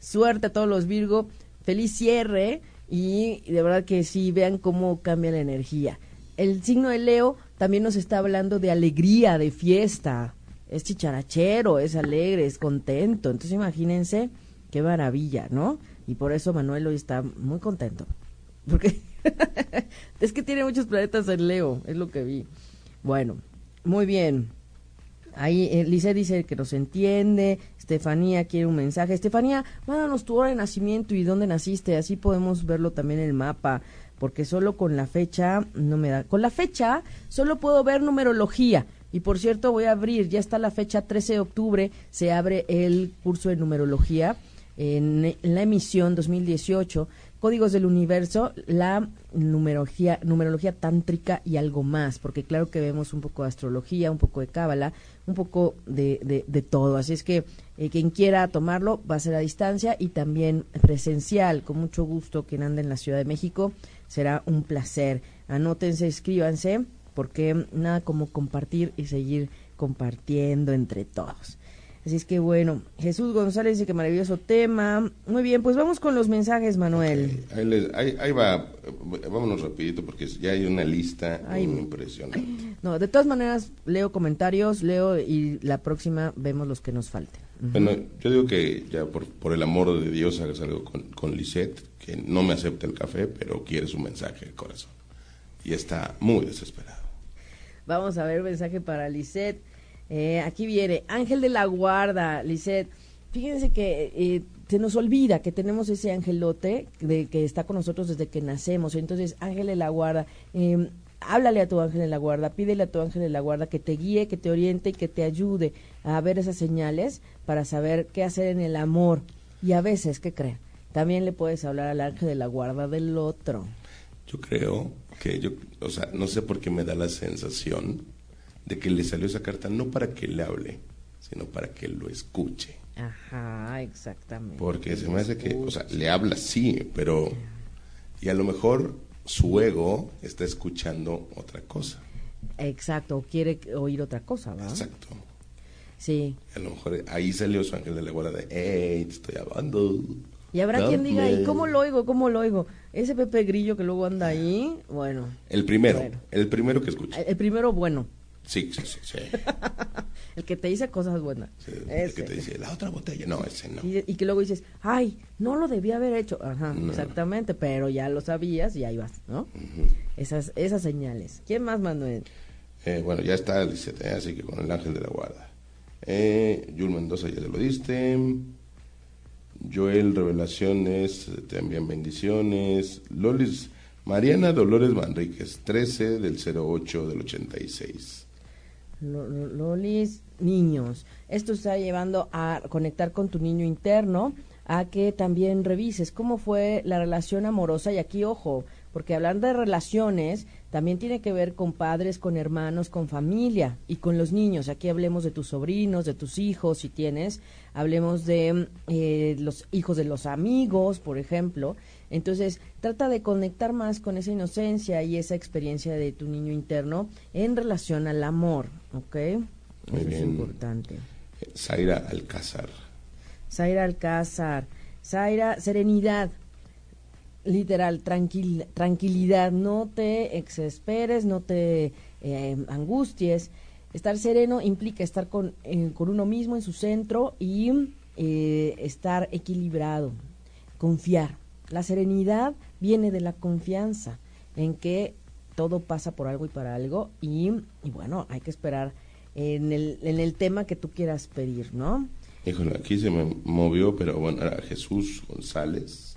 suerte a todos los Virgo. Feliz cierre y de verdad que sí, vean cómo cambia la energía. El signo de Leo también nos está hablando de alegría, de fiesta. Es chicharachero, es alegre, es contento. Entonces imagínense qué maravilla, ¿no? Y por eso Manuel hoy está muy contento. Porque es que tiene muchos planetas en Leo, es lo que vi. Bueno, muy bien. Ahí Elise dice que nos entiende, Estefanía quiere un mensaje. Estefanía, mándanos tu hora de nacimiento y dónde naciste, así podemos verlo también en el mapa, porque solo con la fecha no me da. Con la fecha solo puedo ver numerología. Y por cierto, voy a abrir, ya está la fecha 13 de octubre, se abre el curso de numerología en, la emisión 2018 Códigos del Universo, la numerología, numerología tántrica y algo más, porque claro que vemos un poco de astrología, un poco de cábala, un poco de, de, todo. Así es que eh, quien quiera tomarlo va a ser a distancia y también presencial. Con mucho gusto, quien anda en la Ciudad de México, será un placer. Anótense, escríbanse, porque nada como compartir y seguir compartiendo entre todos. Así es que bueno, Jesús González dice que maravilloso tema. Muy bien, pues vamos con los mensajes, Manuel. Ahí, va, vámonos rapidito porque ya hay una lista impresionante. No, de todas maneras, leo comentarios, leo y la próxima vemos los que nos falten. Bueno, yo digo que ya por, por el amor de Dios hagas algo con, con Lisette, que no me acepta el café, pero quiere su mensaje de corazón. Y está muy desesperado. Vamos a ver mensaje para Lisette. Eh, aquí viene Ángel de la Guarda, Lisette. Fíjense que eh, se nos olvida que tenemos ese angelote de, que está con nosotros desde que nacemos. Entonces, Ángel de la Guarda, eh, háblale a tu ángel de la guarda, pídele a tu ángel de la guarda que te guíe, que te oriente y que te ayude a ver esas señales para saber qué hacer en el amor. Y a veces, ¿qué creen? También le puedes hablar al ángel de la guarda del otro. Yo creo que yo, o sea, no sé por qué me da la sensación de que le salió esa carta no para que le hable, sino para que lo escuche. Ajá, exactamente. Porque se me hace que, o sea, le habla sí, pero y a lo mejor su ego está escuchando otra cosa. Exacto, quiere oír otra cosa, ¿verdad? Exacto. Sí. A lo mejor ahí salió su ángel de la guarda de, hey, te estoy hablando. Y habrá quien diga, ¿y cómo lo oigo? ¿Cómo lo oigo? Ese Pepe Grillo que luego anda ahí, bueno. El primero, el primero que escucha. El, primero bueno. Sí, sí, sí. sí. el que te dice cosas buenas. el que te dice, la otra botella, no, ese no. Y, que luego dices, ay, no lo debía haber hecho. Ajá, exactamente, pero ya lo sabías y ahí vas, ¿no? esas, esas señales. ¿Quién más, Manuel? Eh, bueno, ya está, dice, así que con el ángel de la guarda. Eh, Yul Mendoza ya te lo diste. Joel Revelaciones, te envían bendiciones. Lolis, Mariana Dolores Manríquez, 13 del 08 del 86. Lolis, niños. Esto está llevando a conectar con tu niño interno, a que también revises cómo fue la relación amorosa. Y aquí, ojo, porque hablar de relaciones también tiene que ver con padres, con hermanos, con familia y con los niños. Aquí hablemos de tus sobrinos, de tus hijos, si tienes, hablemos de eh, los hijos de los amigos, por ejemplo. Entonces, trata de conectar más con esa inocencia y esa experiencia de tu niño interno en relación al amor, ¿ok? Eso es importante. Zaira Alcázar. Zaira Alcázar. Zaira, serenidad literal, tranquilidad, no te exesperes, no te eh, angusties. Estar sereno implica estar con, con, uno mismo en su centro y eh, estar equilibrado, confiar. La serenidad viene de la confianza en que todo pasa por algo y para algo y, y bueno, hay que esperar en el, en el tema que tú quieras pedir, ¿no? Híjole, aquí se me movió, pero bueno, era Jesús González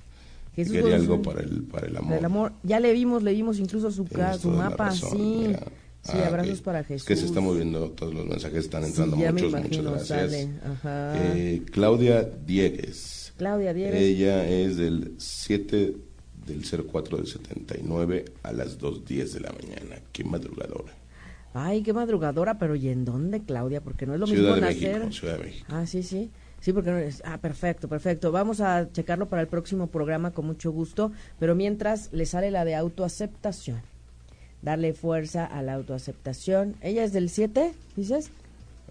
Quería algo para el, para el amor. el amor. Ya le vimos, le vimos incluso su, su mapa, sí. Sí, ah, abrazos para Jesús. que se están moviendo todos los mensajes, están entrando muchos, muchas gracias. Eh, Claudia Diegues. Claudia Diegues. Ella es del 7 del 04 del 79 a las 2.10 de la mañana. Qué madrugadora. Ay, qué madrugadora, pero ¿y en dónde, Claudia? Porque no es lo mismo nacer. Ciudad de México. Ah, sí, sí. Sí, porque no es. Ah, perfecto, perfecto. Vamos a checarlo para el próximo programa con mucho gusto. Pero mientras le sale la de autoaceptación. Darle fuerza a la autoaceptación. ¿Ella es del 7, dices?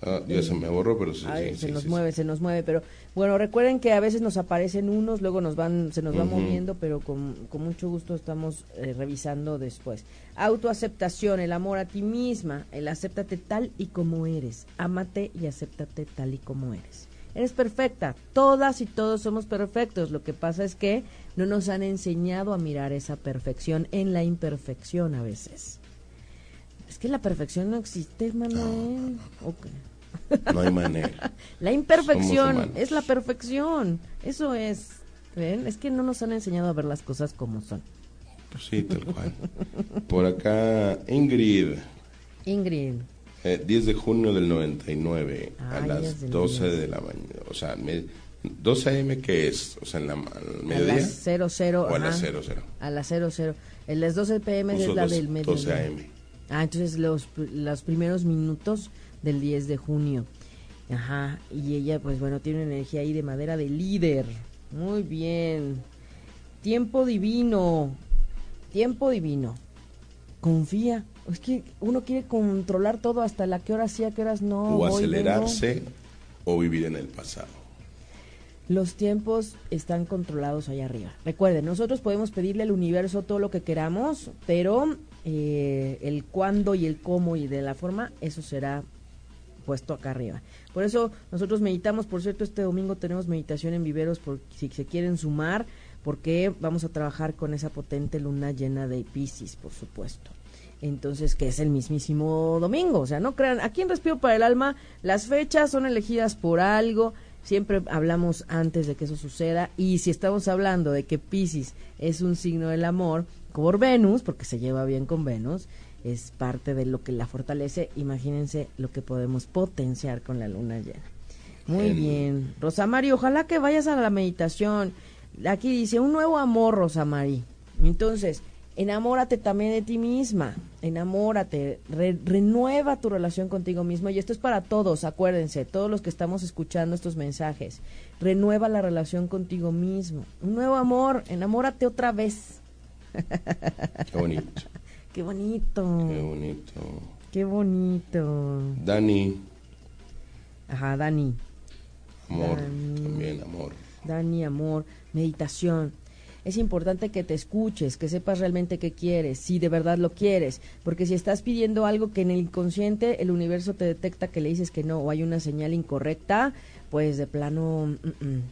Ah, ya se me borró, pero sí, se nos mueve, se nos mueve, pero bueno, recuerden que a veces nos aparecen unos, luego nos van, se nos va moviendo, pero con, con, mucho gusto estamos eh, revisando después. Autoaceptación, el amor a ti misma, el acéptate tal y como eres, ámate y acéptate tal y como eres. Eres perfecta, todas y todos somos perfectos. Lo que pasa es que no nos han enseñado a mirar esa perfección en la imperfección a veces. Es que la perfección no existe, Manuel. No hay manera. la imperfección es la perfección. Eso es. ¿Ven? Es que no nos han enseñado a ver las cosas como son. Pues sí, tal cual. Por acá, Ingrid. Ingrid. 10 eh, de junio del 99 a las 12 de la mañana. O sea, 12 a.m. ¿qué es? O sea, en la mediodía. A las 00. O a las 00. A las 00. En las 12 p.m. es la del mediodía. 12 a.m. Ah, entonces los, los primeros minutos del 10 de junio. Ajá, y ella, pues bueno, tiene una energía ahí de madera de líder. Muy bien. Tiempo divino. Tiempo divino. Confía, es que uno quiere controlar todo hasta la que hora sí, a qué horas no. O acelerarse o vivir en el pasado. Los tiempos están controlados allá arriba. Recuerden, nosotros podemos pedirle al universo todo lo que queramos, pero eh, el cuándo y el cómo y de la forma, eso será puesto acá arriba. Por eso nosotros meditamos, por cierto, este domingo tenemos meditación en viveros por si se quieren sumar, porque vamos a trabajar con esa potente luna llena de Pisces, por supuesto entonces que es el mismísimo domingo. O sea, no crean, aquí en Respiro para el Alma las fechas son elegidas por algo, siempre hablamos antes de que eso suceda y si estamos hablando de que Pisces es un signo del amor por Venus, porque se lleva bien con Venus, es parte de lo que la fortalece, imagínense lo que podemos potenciar con la luna llena. Muy bien. Rosa Mari, ojalá que vayas a la meditación. Aquí dice, un nuevo amor, Rosa Mari. Entonces, enamórate también de ti misma, enamórate, renueva tu relación contigo mismo y esto es para todos, acuérdense, todos los que estamos escuchando estos mensajes, renueva la relación contigo mismo, un nuevo amor, enamórate otra vez, Qué bonito. Qué bonito. Qué bonito. Qué bonito. Dani. Ajá, Dani. Amor, también amor. Dani, amor, meditación. Es importante que te escuches, que sepas realmente qué quieres, si de verdad lo quieres, porque si estás pidiendo algo que en el inconsciente el universo te detecta que le dices que no o hay una señal incorrecta, pues de plano, mm, mm.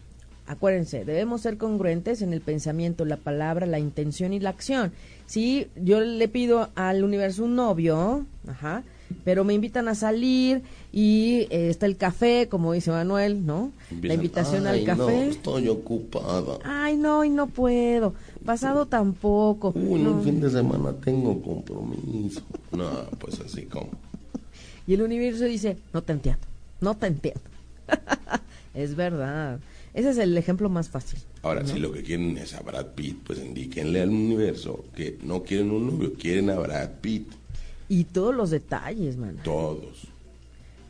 Acuérdense, debemos ser congruentes en el pensamiento, la palabra, la intención y la acción. Si yo le pido al universo un novio, ajá, pero me invitan a salir y eh, está el café, como dice Manuel, ¿no? la invitación al café. No, estoy ocupada. Ay, no, y no puedo. Pasado tampoco. Uy, no. fin de semana tengo compromiso. No, pues así como. Y el universo dice, no te entiendo, no te entiendo. es verdad. Ese es el ejemplo más fácil. Ahora, si lo que quieren es a Brad Pitt, pues indíquenle al universo que no quieren un novio, quieren a Brad Pitt. Y todos los detalles, man. Todos.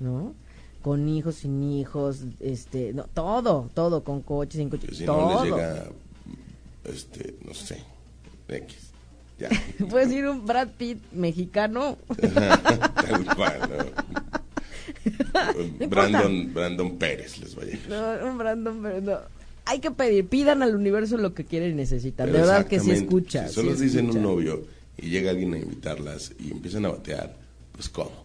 ¿No? Con hijos, sin hijos, este, no, todo, todo, con coches, sin coches, Si todo. no les llega, este, no sé, X. Ya. Puedes ir un Brad Pitt mexicano. Tal cual, ¿no? No Brandon, Brandon Pérez les va a llegar. No, un Brandon, no. Hay que pedir, pidan al universo lo que quieren y necesitan. Pero de verdad que exactamente, escucha. Si solo sí dicen escucha. un novio y llega alguien a invitarlas y empiezan a batear, pues ¿cómo?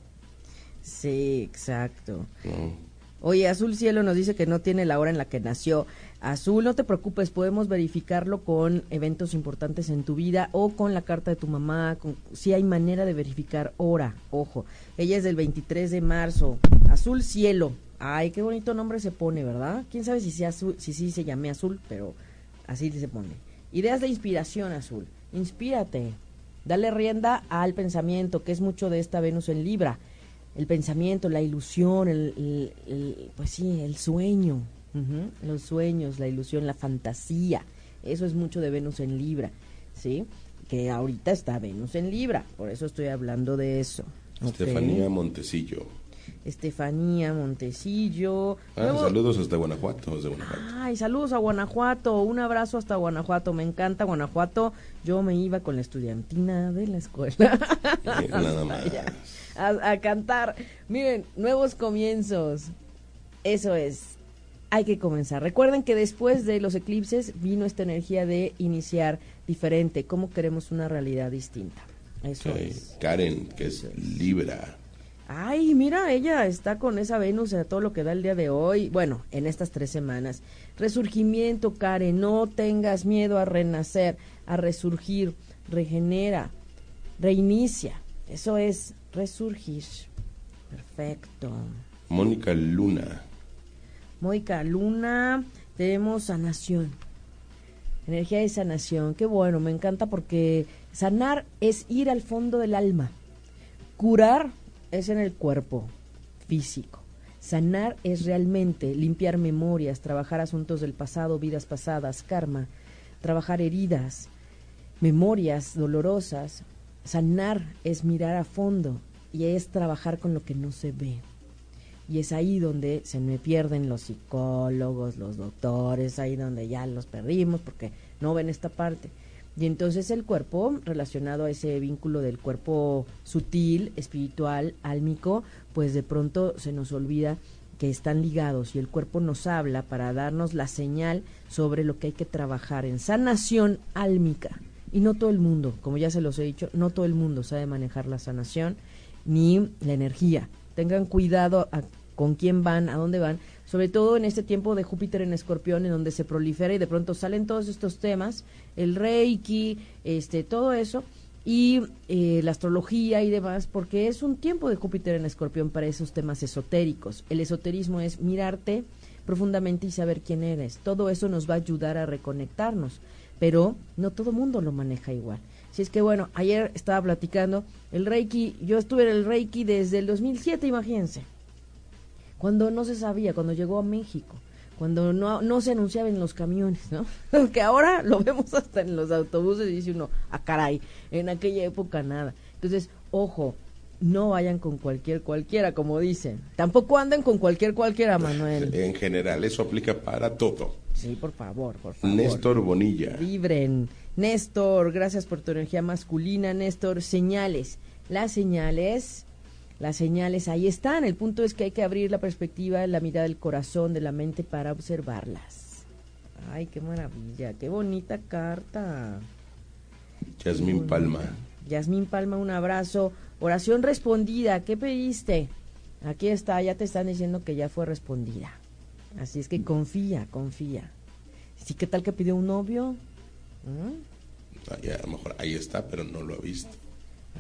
Sí, exacto. ¿No? Oye, Azul Cielo nos dice que no tiene la hora en la que nació. Azul, no te preocupes, podemos verificarlo con eventos importantes en tu vida o con la carta de tu mamá. Con, si hay manera de verificar hora, ojo. Ella es del 23 de marzo. Azul Cielo. Ay, qué bonito nombre se pone, ¿verdad? Quién sabe si, sea azul, si sí se llame Azul, pero así se pone. Ideas de inspiración, Azul. Inspírate. Dale rienda al pensamiento, que es mucho de esta Venus en Libra el pensamiento, la ilusión, el, el- pues sí, el sueño, los sueños, la ilusión, la fantasía. Eso es mucho de Venus en Libra, ¿sí? Que ahorita está Venus en Libra, por eso estoy hablando de eso. Estefanía Montecillo. Estefanía Montecillo. Ah, Luego- saludos hasta Guanajuato, desde Guanajuato. Ay, saludos a Guanajuato, un abrazo hasta Guanajuato, me encanta Guanajuato. Yo me iba con la estudiantina de la escuela. Nada más. allá, a, a cantar. Miren, nuevos comienzos. Eso es. Hay que comenzar. Recuerden que después de los eclipses vino esta energía de iniciar diferente. ¿Cómo queremos una realidad distinta? Eso es. Karen, que es Libra. Ay, mira, ella está con esa Venus a todo lo que da el día de hoy. Bueno, en estas tres semanas. Resurgimiento, Karen. No tengas miedo a renacer, a resurgir. Regenera, reinicia. Eso es resurgir. Perfecto. Mónica Luna. Mónica Luna, tenemos sanación. Energía de sanación. Qué bueno, me encanta porque sanar es ir al fondo del alma. Curar es en el cuerpo físico. Sanar es realmente limpiar memorias, trabajar asuntos del pasado, vidas pasadas, karma, trabajar heridas, memorias dolorosas. Sanar es mirar a fondo y es trabajar con lo que no se ve. Y es ahí donde se me pierden los psicólogos, los doctores, ahí donde ya los perdimos porque no ven esta parte. Y entonces el cuerpo, relacionado a ese vínculo del cuerpo sutil, espiritual, álmico, pues de pronto se nos olvida que están ligados y el cuerpo nos habla para darnos la señal sobre lo que hay que trabajar en sanación álmica. Y no todo el mundo, como ya se los he dicho, no todo el mundo sabe manejar la sanación ni la energía. Tengan cuidado a con quién van, a dónde van, sobre todo en este tiempo de Júpiter en Escorpión, en donde se prolifera y de pronto salen todos estos temas, el Reiki, este, todo eso, y eh, la astrología y demás, porque es un tiempo de Júpiter en Escorpión para esos temas esotéricos. El esoterismo es mirarte profundamente y saber quién eres. Todo eso nos va a ayudar a reconectarnos, pero no todo mundo lo maneja igual. Si es que bueno, ayer estaba platicando el Reiki, yo estuve en el Reiki desde el 2007, imagínense cuando no se sabía, cuando llegó a México, cuando no, no se anunciaba en los camiones, ¿no? que ahora lo vemos hasta en los autobuses y dice uno, ah, caray, en aquella época nada. Entonces, ojo, no vayan con cualquier cualquiera, como dicen. Tampoco anden con cualquier cualquiera, Manuel. En general, eso aplica para todo. Sí, por favor, por favor. Néstor Bonilla. Vibren. Néstor, gracias por tu energía masculina. Néstor, señales. Las señales, las señales ahí están. El punto es que hay que abrir la perspectiva, la mirada del corazón, de la mente para observarlas. Ay, qué maravilla, qué bonita carta. Yasmín Palma. Yasmín Palma, un abrazo. Oración respondida, ¿qué pediste? Aquí está, ya te están diciendo que ya fue respondida. Así es que confía, confía. ¿Sí qué tal que pidió un novio? ¿Mm? a lo mejor ahí está, pero no lo ha visto.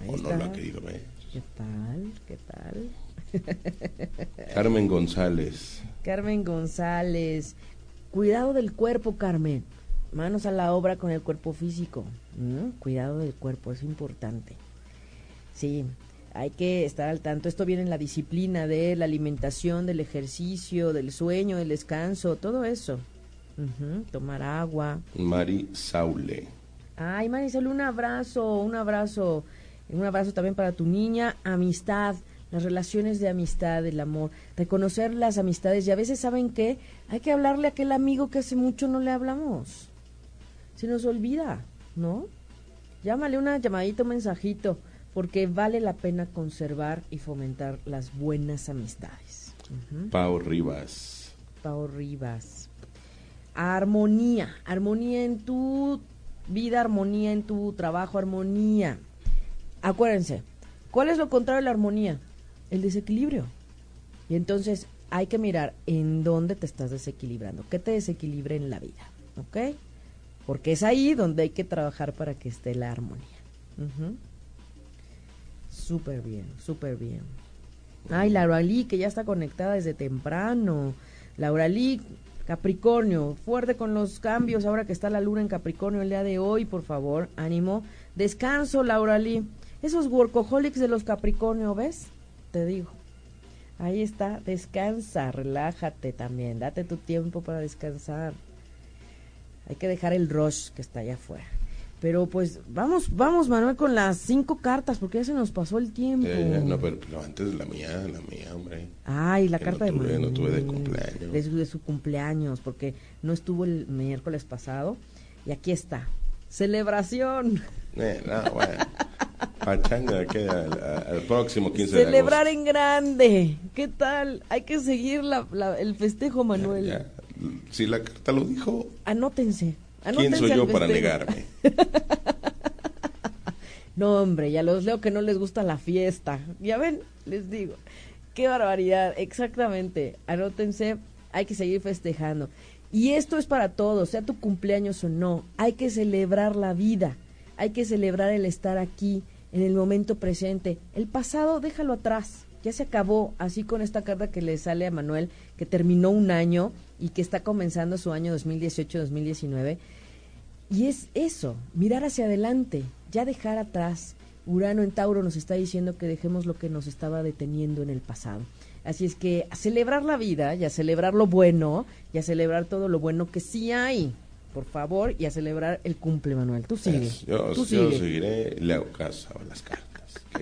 o no lo ha querido ver. ¿Qué tal? ¿Qué tal? Carmen González. Carmen González. Cuidado del cuerpo, Carmen. Manos a la obra con el cuerpo físico. ¿Mm? Cuidado del cuerpo, es importante. Sí, hay que estar al tanto. Esto viene en la disciplina de la alimentación, del ejercicio, del sueño, del descanso, todo eso. Tomar agua. Mari Saule. Ay, Mari Saule, un abrazo, un abrazo. Un abrazo también para tu niña. Amistad, las relaciones de amistad, el amor. Reconocer las amistades. Y a veces, ¿saben qué? Hay que hablarle a aquel amigo que hace mucho no le hablamos. Se nos olvida, ¿no? Llámale una llamadita, un mensajito porque vale la pena conservar y fomentar las buenas amistades. Pau Rivas. Pau Rivas. Armonía, armonía en tu vida, armonía en tu trabajo, armonía. Acuérdense, ¿cuál es lo contrario de la armonía? El desequilibrio. Y entonces hay que mirar en dónde te estás desequilibrando, qué te desequilibre en la vida, ¿ok? Porque es ahí donde hay que trabajar para que esté la armonía. Súper bien, súper bien. Ay, Laura Lee, que ya está conectada desde temprano. Laura Lee, Capricornio, fuerte con los cambios ahora que está la luna en Capricornio el día de hoy, por favor, ánimo. Descanso, Laura Lee. Esos workaholics de los Capricornio, ¿ves? Te digo. Ahí está, descansa, relájate también, date tu tiempo para descansar. Hay que dejar el rush que está allá afuera. Pero pues vamos, vamos Manuel con las cinco cartas porque ya se nos pasó el tiempo. no, pero, antes la mía, la mía, hombre. Ay, la carta de Manuel. No tuve de cumpleaños. De su, cumpleaños, porque no estuvo el miércoles pasado. Y aquí está. Celebración. Eh, no, bueno. Pachanga, que al, próximo 15 de Celebrar en grande. ¿Qué tal? Hay que seguir la, el festejo, Manuel. Si la carta lo dijo. Anótense. ¿Quién soy yo para negarme? no, hombre, ya los leo que no les gusta la fiesta. Ya ven, les digo. Qué barbaridad, exactamente. Anótense, hay que seguir festejando. Y esto es para todos, sea tu cumpleaños o no. Hay que celebrar la vida. Hay que celebrar el estar aquí, en el momento presente. El pasado, déjalo atrás. Ya se acabó, así con esta carta que le sale a Manuel, que terminó un año y que está comenzando su año 2018-2019. Y es eso, mirar hacia adelante, ya dejar atrás. Urano en Tauro nos está diciendo que dejemos lo que nos estaba deteniendo en el pasado. Así es que a celebrar la vida y a celebrar lo bueno y a celebrar todo lo bueno que sí hay, por favor, y a celebrar el cumple, Manuel. Tú sigues. Yo, tú seguiré la casa o las cartas.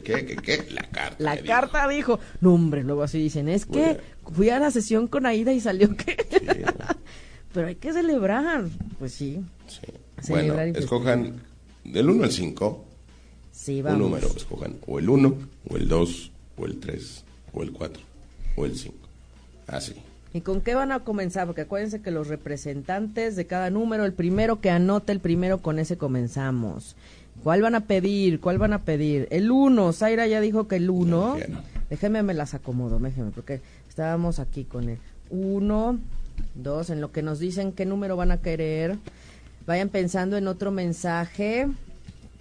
¿Qué, qué, qué? La carta. La carta dijo. No, hombre, luego así dicen, es que fui a la sesión con Aida y salió que... Pero hay que celebrar. Pues sí. Sí. Bueno, escojan del 1 al 5. Sí, vamos. Un número, escojan o el 1, o el 2, o el 3, o el 4, o el 5. Así. ¿Y con qué van a comenzar? Porque acuérdense que los representantes de cada número, el primero que anote, el primero con ese comenzamos. ¿Cuál van a pedir? ¿Cuál van a pedir? El 1, Zaira ya dijo que el 1. Déjeme, me las acomodo, déjeme, porque estábamos aquí con el 1, 2, en lo que nos dicen qué número van a querer. Vayan pensando en otro mensaje,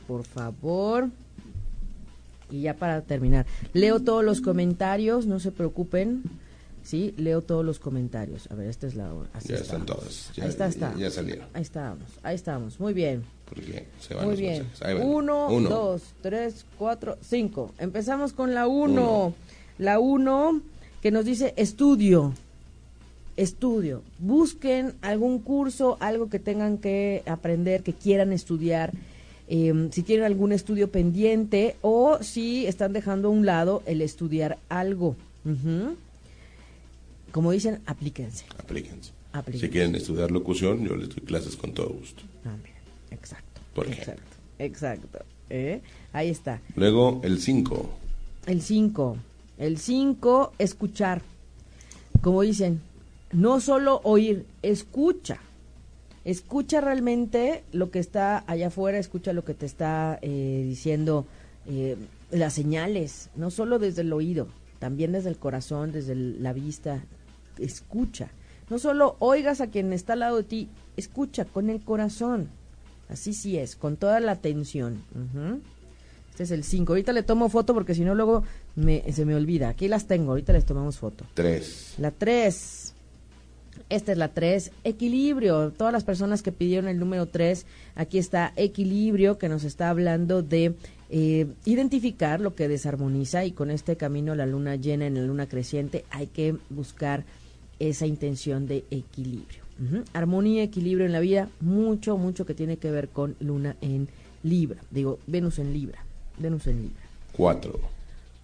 por favor. Y ya para terminar, leo todos los comentarios, no se preocupen. Sí, leo todos los comentarios. A ver, esta es la hora. ya están todos. ahí está, está. Ya, salieron. Ahí estamos, ahí estamos. Muy bien. se van Muy bien. Uno, dos, tres, cuatro, cinco. Empezamos con la uno. La uno que nos dice estudio. Estudio. Busquen algún curso, algo que tengan que aprender, que quieran estudiar. Em, si tienen algún estudio pendiente o si están dejando a un lado el estudiar algo como dicen, aplíquense. Aplíquense. Si quieren estudiar locución, yo les doy clases con todo gusto. Ah, exacto. Exacto, exacto. ¿eh? Ahí está. Luego, el 5. El 5. El 5, escuchar. Como dicen, no solo oír, escucha. Escucha realmente lo que está allá afuera, escucha lo que te está eh, diciendo eh, las señales, no solo desde el oído, también desde el corazón, desde la vista. Escucha. No solo oigas a quien está al lado de ti, escucha con el corazón. Así sí es, con toda la atención. Este es el 5. Ahorita le tomo foto porque si no luego se me olvida. Aquí las tengo, ahorita les tomamos foto. 3. La 3. Esta es la 3. Equilibrio. Todas las personas que pidieron el número 3, aquí está equilibrio que nos está hablando de eh, identificar lo que desarmoniza y con este camino la luna llena en la luna creciente hay que buscar esa intención de equilibrio. Armonía, equilibrio en la vida, mucho, mucho que tiene que ver con luna en Libra. Digo, Venus en Libra. Venus en Libra. Cuatro.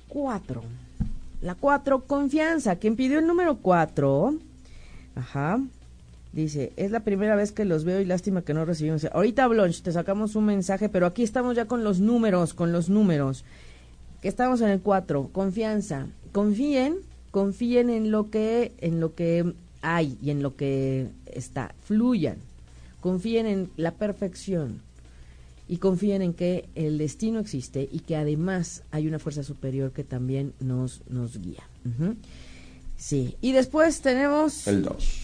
Cuatro. La cuatro, confianza. Quien pidió el número cuatro, ajá, dice, es la primera vez que los veo y lástima que no recibimos. Ahorita, Blanche, te sacamos un mensaje, pero aquí estamos ya con los números, con los números. Que estamos en el cuatro, confianza. Confíen confíen en lo que en lo que hay y en lo que está, fluyan. Confíen en la perfección y confíen en que el destino existe y que además hay una fuerza superior que también nos nos guía. Sí, y después tenemos el 2.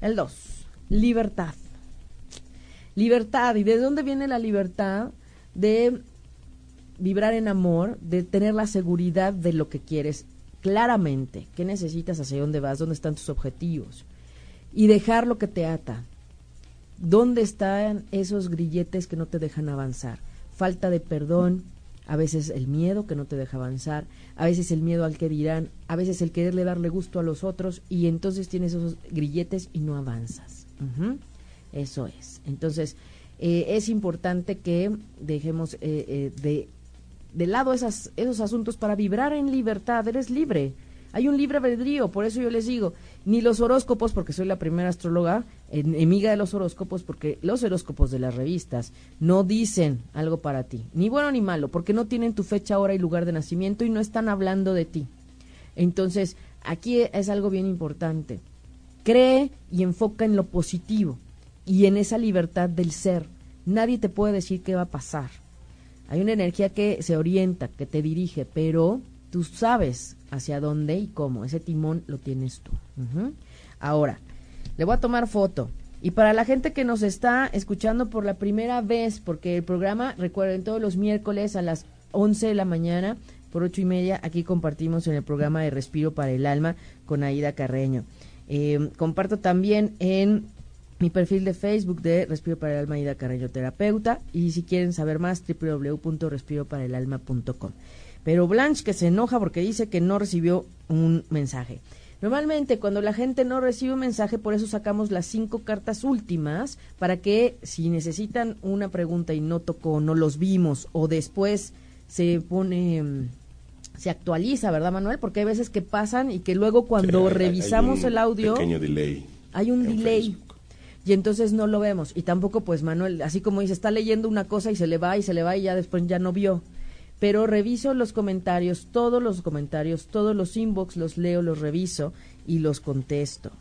El 2, libertad. Libertad, ¿y de dónde viene la libertad? De vibrar en amor, de tener la seguridad de lo que quieres claramente qué necesitas, hacia dónde vas, dónde están tus objetivos y dejar lo que te ata. ¿Dónde están esos grilletes que no te dejan avanzar? Falta de perdón, a veces el miedo que no te deja avanzar, a veces el miedo al que dirán, a veces el quererle darle gusto a los otros y entonces tienes esos grilletes y no avanzas. Eso es. Entonces, eh, es importante que dejemos eh, eh, de de lado esas, esos asuntos para vibrar en libertad, eres libre. Hay un libre albedrío, por eso yo les digo, ni los horóscopos, porque soy la primera astróloga, enemiga de los horóscopos, porque los horóscopos de las revistas no dicen algo para ti, ni bueno ni malo, porque no tienen tu fecha, hora y lugar de nacimiento y no están hablando de ti. Entonces, aquí es algo bien importante. Cree y enfoca en lo positivo y en esa libertad del ser. Nadie te puede decir qué va a pasar hay una energía que se orienta, que te dirige, pero tú sabes hacia dónde y cómo. Ese timón lo tienes tú. Ahora, le voy a tomar foto. Y para la gente que nos está escuchando por la primera vez, porque el programa, recuerden, todos los miércoles a las 11 de la mañana, por ocho y media, aquí compartimos en el programa de Respiro para el Alma con Aida Carreño. Eh, comparto también en mi perfil de Facebook de Respiro para el Alma Ida Carreño Terapeuta y si quieren saber más www.respiroparaelalma.com. Pero Blanche que se enoja porque dice que no recibió un mensaje. Normalmente cuando la gente no recibe un mensaje, por eso sacamos las cinco cartas últimas para que si necesitan una pregunta y no tocó, no los vimos o después se pone se actualiza, ¿verdad, Manuel? Porque hay veces que pasan y que luego cuando revisamos el audio pequeño delay hay un delay y entonces no lo vemos. Y tampoco, pues Manuel, así como dice, está leyendo una cosa y se le va y se le va y ya después ya no vio. Pero reviso los comentarios, todos los comentarios, todos los inbox los leo, los reviso y los contesto.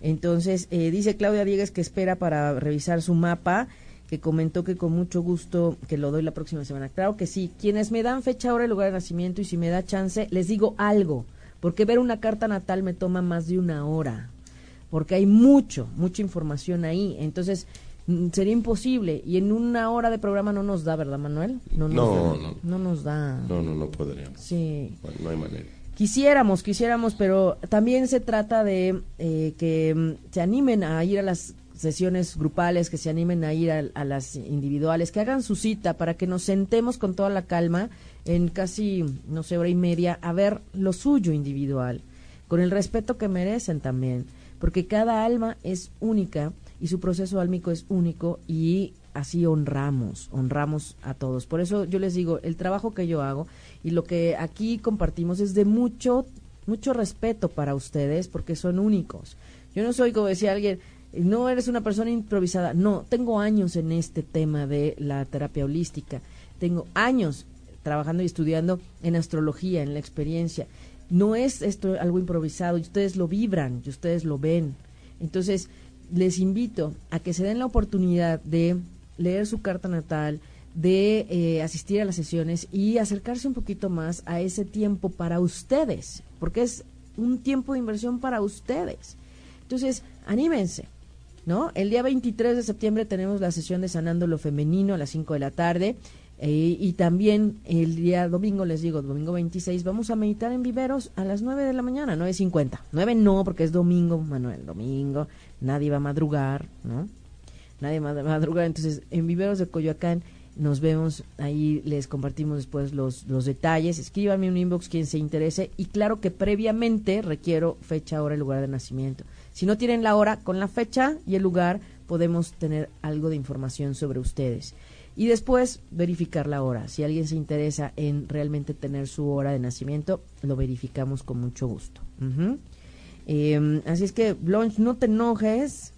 Entonces, eh, dice Claudia Diegues que espera para revisar su mapa, que comentó que con mucho gusto que lo doy la próxima semana. Claro que sí, quienes me dan fecha, hora y lugar de nacimiento y si me da chance, les digo algo, porque ver una carta natal me toma más de una hora porque hay mucho, mucha información ahí. Entonces, mm, sería imposible. Y en una hora de programa no nos da, ¿verdad, Manuel? No, no, no. No nos da. No, no, no podríamos. Sí. no hay manera. Quisiéramos, quisiéramos, pero también se trata de eh, que mm, se animen a ir a las sesiones grupales, que se animen a ir a, a, las individuales, que hagan su cita para que nos sentemos con toda la calma en casi, no sé, hora y media a ver lo suyo individual, con el respeto que merecen también porque cada alma es única y su proceso álmico es único y así honramos, honramos a todos. Por eso yo les digo, el trabajo que yo hago y lo que aquí compartimos es de mucho mucho respeto para ustedes porque son únicos. Yo no soy, como decía alguien, no eres una persona improvisada. No, tengo años en este tema de la terapia holística. Tengo años trabajando y estudiando en astrología, en la experiencia. No es esto algo improvisado, y ustedes lo vibran, y ustedes lo ven. Entonces, les invito a que se den la oportunidad de leer su carta natal, de eh, asistir a las sesiones y acercarse un poquito más a ese tiempo para ustedes, porque es un tiempo de inversión para ustedes. Entonces, anímense, ¿no? El día 23 de septiembre tenemos la sesión de Sanando lo Femenino a las 5 de la tarde. Eh, y también el día domingo, les digo, domingo 26, vamos a meditar en viveros a las 9 de la mañana, 9.50. 9 no, porque es domingo, Manuel, domingo, nadie va a madrugar, ¿no? Nadie va a madrugar, entonces en viveros de Coyoacán nos vemos, ahí les compartimos después los, los detalles. Escríbanme un inbox quien se interese y claro que previamente requiero fecha, hora y lugar de nacimiento. Si no tienen la hora, con la fecha y el lugar podemos tener algo de información sobre ustedes. Y después verificar la hora. Si alguien se interesa en realmente tener su hora de nacimiento, lo verificamos con mucho gusto. Em, así es que, Blanche, no te enojes.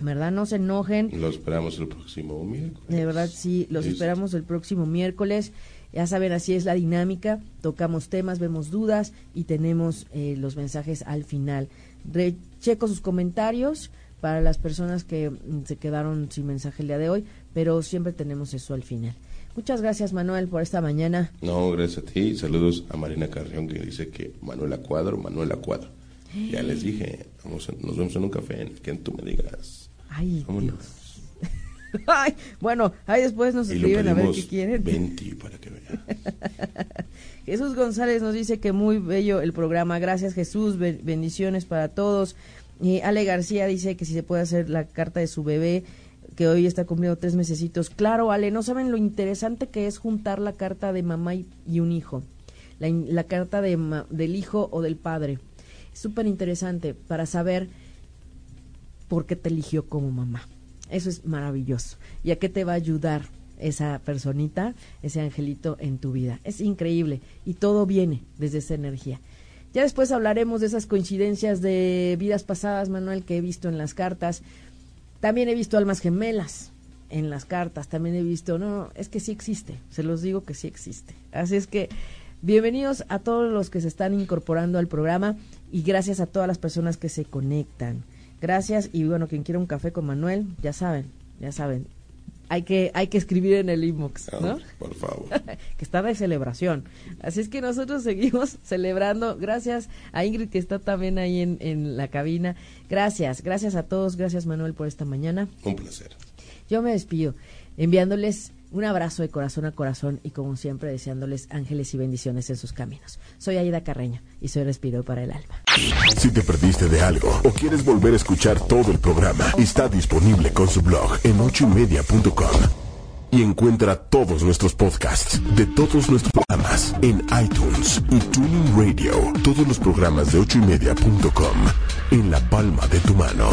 ¿Verdad? No se enojen. Lo esperamos el próximo miércoles. De verdad, sí, los esperamos el próximo miércoles. Ya saben, así es la dinámica. Tocamos temas, vemos dudas y tenemos eh, los mensajes al final. Recheco sus comentarios para las personas que mm, se quedaron sin mensaje el día de hoy, pero siempre tenemos eso al final. Muchas gracias, Manuel, por esta mañana. No, gracias a ti. Saludos a Marina Carrión, que dice que Manuel Cuadro, Manuel Cuadro. Ya les dije, vamos nos vemos en un café, en que tú me digas. Ay, Ay, bueno, ahí después nos escriben a ver qué quieren. 20 para que vean. Jesús González nos dice que muy bello el programa. Gracias, Jesús. Bendiciones para todos. Y Ale García dice que si se puede hacer la carta de su bebé, que hoy está cumpliendo tres mesecitos. Claro, Ale, no saben lo interesante que es juntar la carta de mamá y, un hijo. La, carta de del hijo o del padre. Es súper interesante para saber por qué te eligió como mamá. Eso es maravilloso. ¿Y a qué te va a ayudar esa personita, ese angelito en tu vida? Es increíble y todo viene desde esa energía. Ya después hablaremos de esas coincidencias de vidas pasadas, Manuel, que he visto en las cartas. También he visto almas gemelas en las cartas. También he visto, no, es que sí existe. Se los digo que sí existe. Así es que bienvenidos a todos los que se están incorporando al programa y gracias a todas las personas que se conectan. Gracias y bueno, quien quiera un café con Manuel, ya saben, ya saben, hay que, hay que escribir en el inbox, ¿no? por favor. que está de celebración. Así es que nosotros seguimos celebrando. Gracias a Ingrid que está también ahí en, en la cabina. Gracias, gracias a todos. Gracias Manuel por esta mañana. Un placer. Yo me despido enviándoles un abrazo de corazón a corazón y como siempre deseándoles ángeles y bendiciones en sus caminos. Soy Aida Carreño y soy Respiro para el Alma. Si te perdiste de algo o quieres volver a escuchar todo el programa, está disponible con su blog en ochoymedia.com. Y encuentra todos nuestros podcasts de todos nuestros programas en iTunes y Tuning Radio. Todos los programas de ochoymedia.com en la palma de tu mano.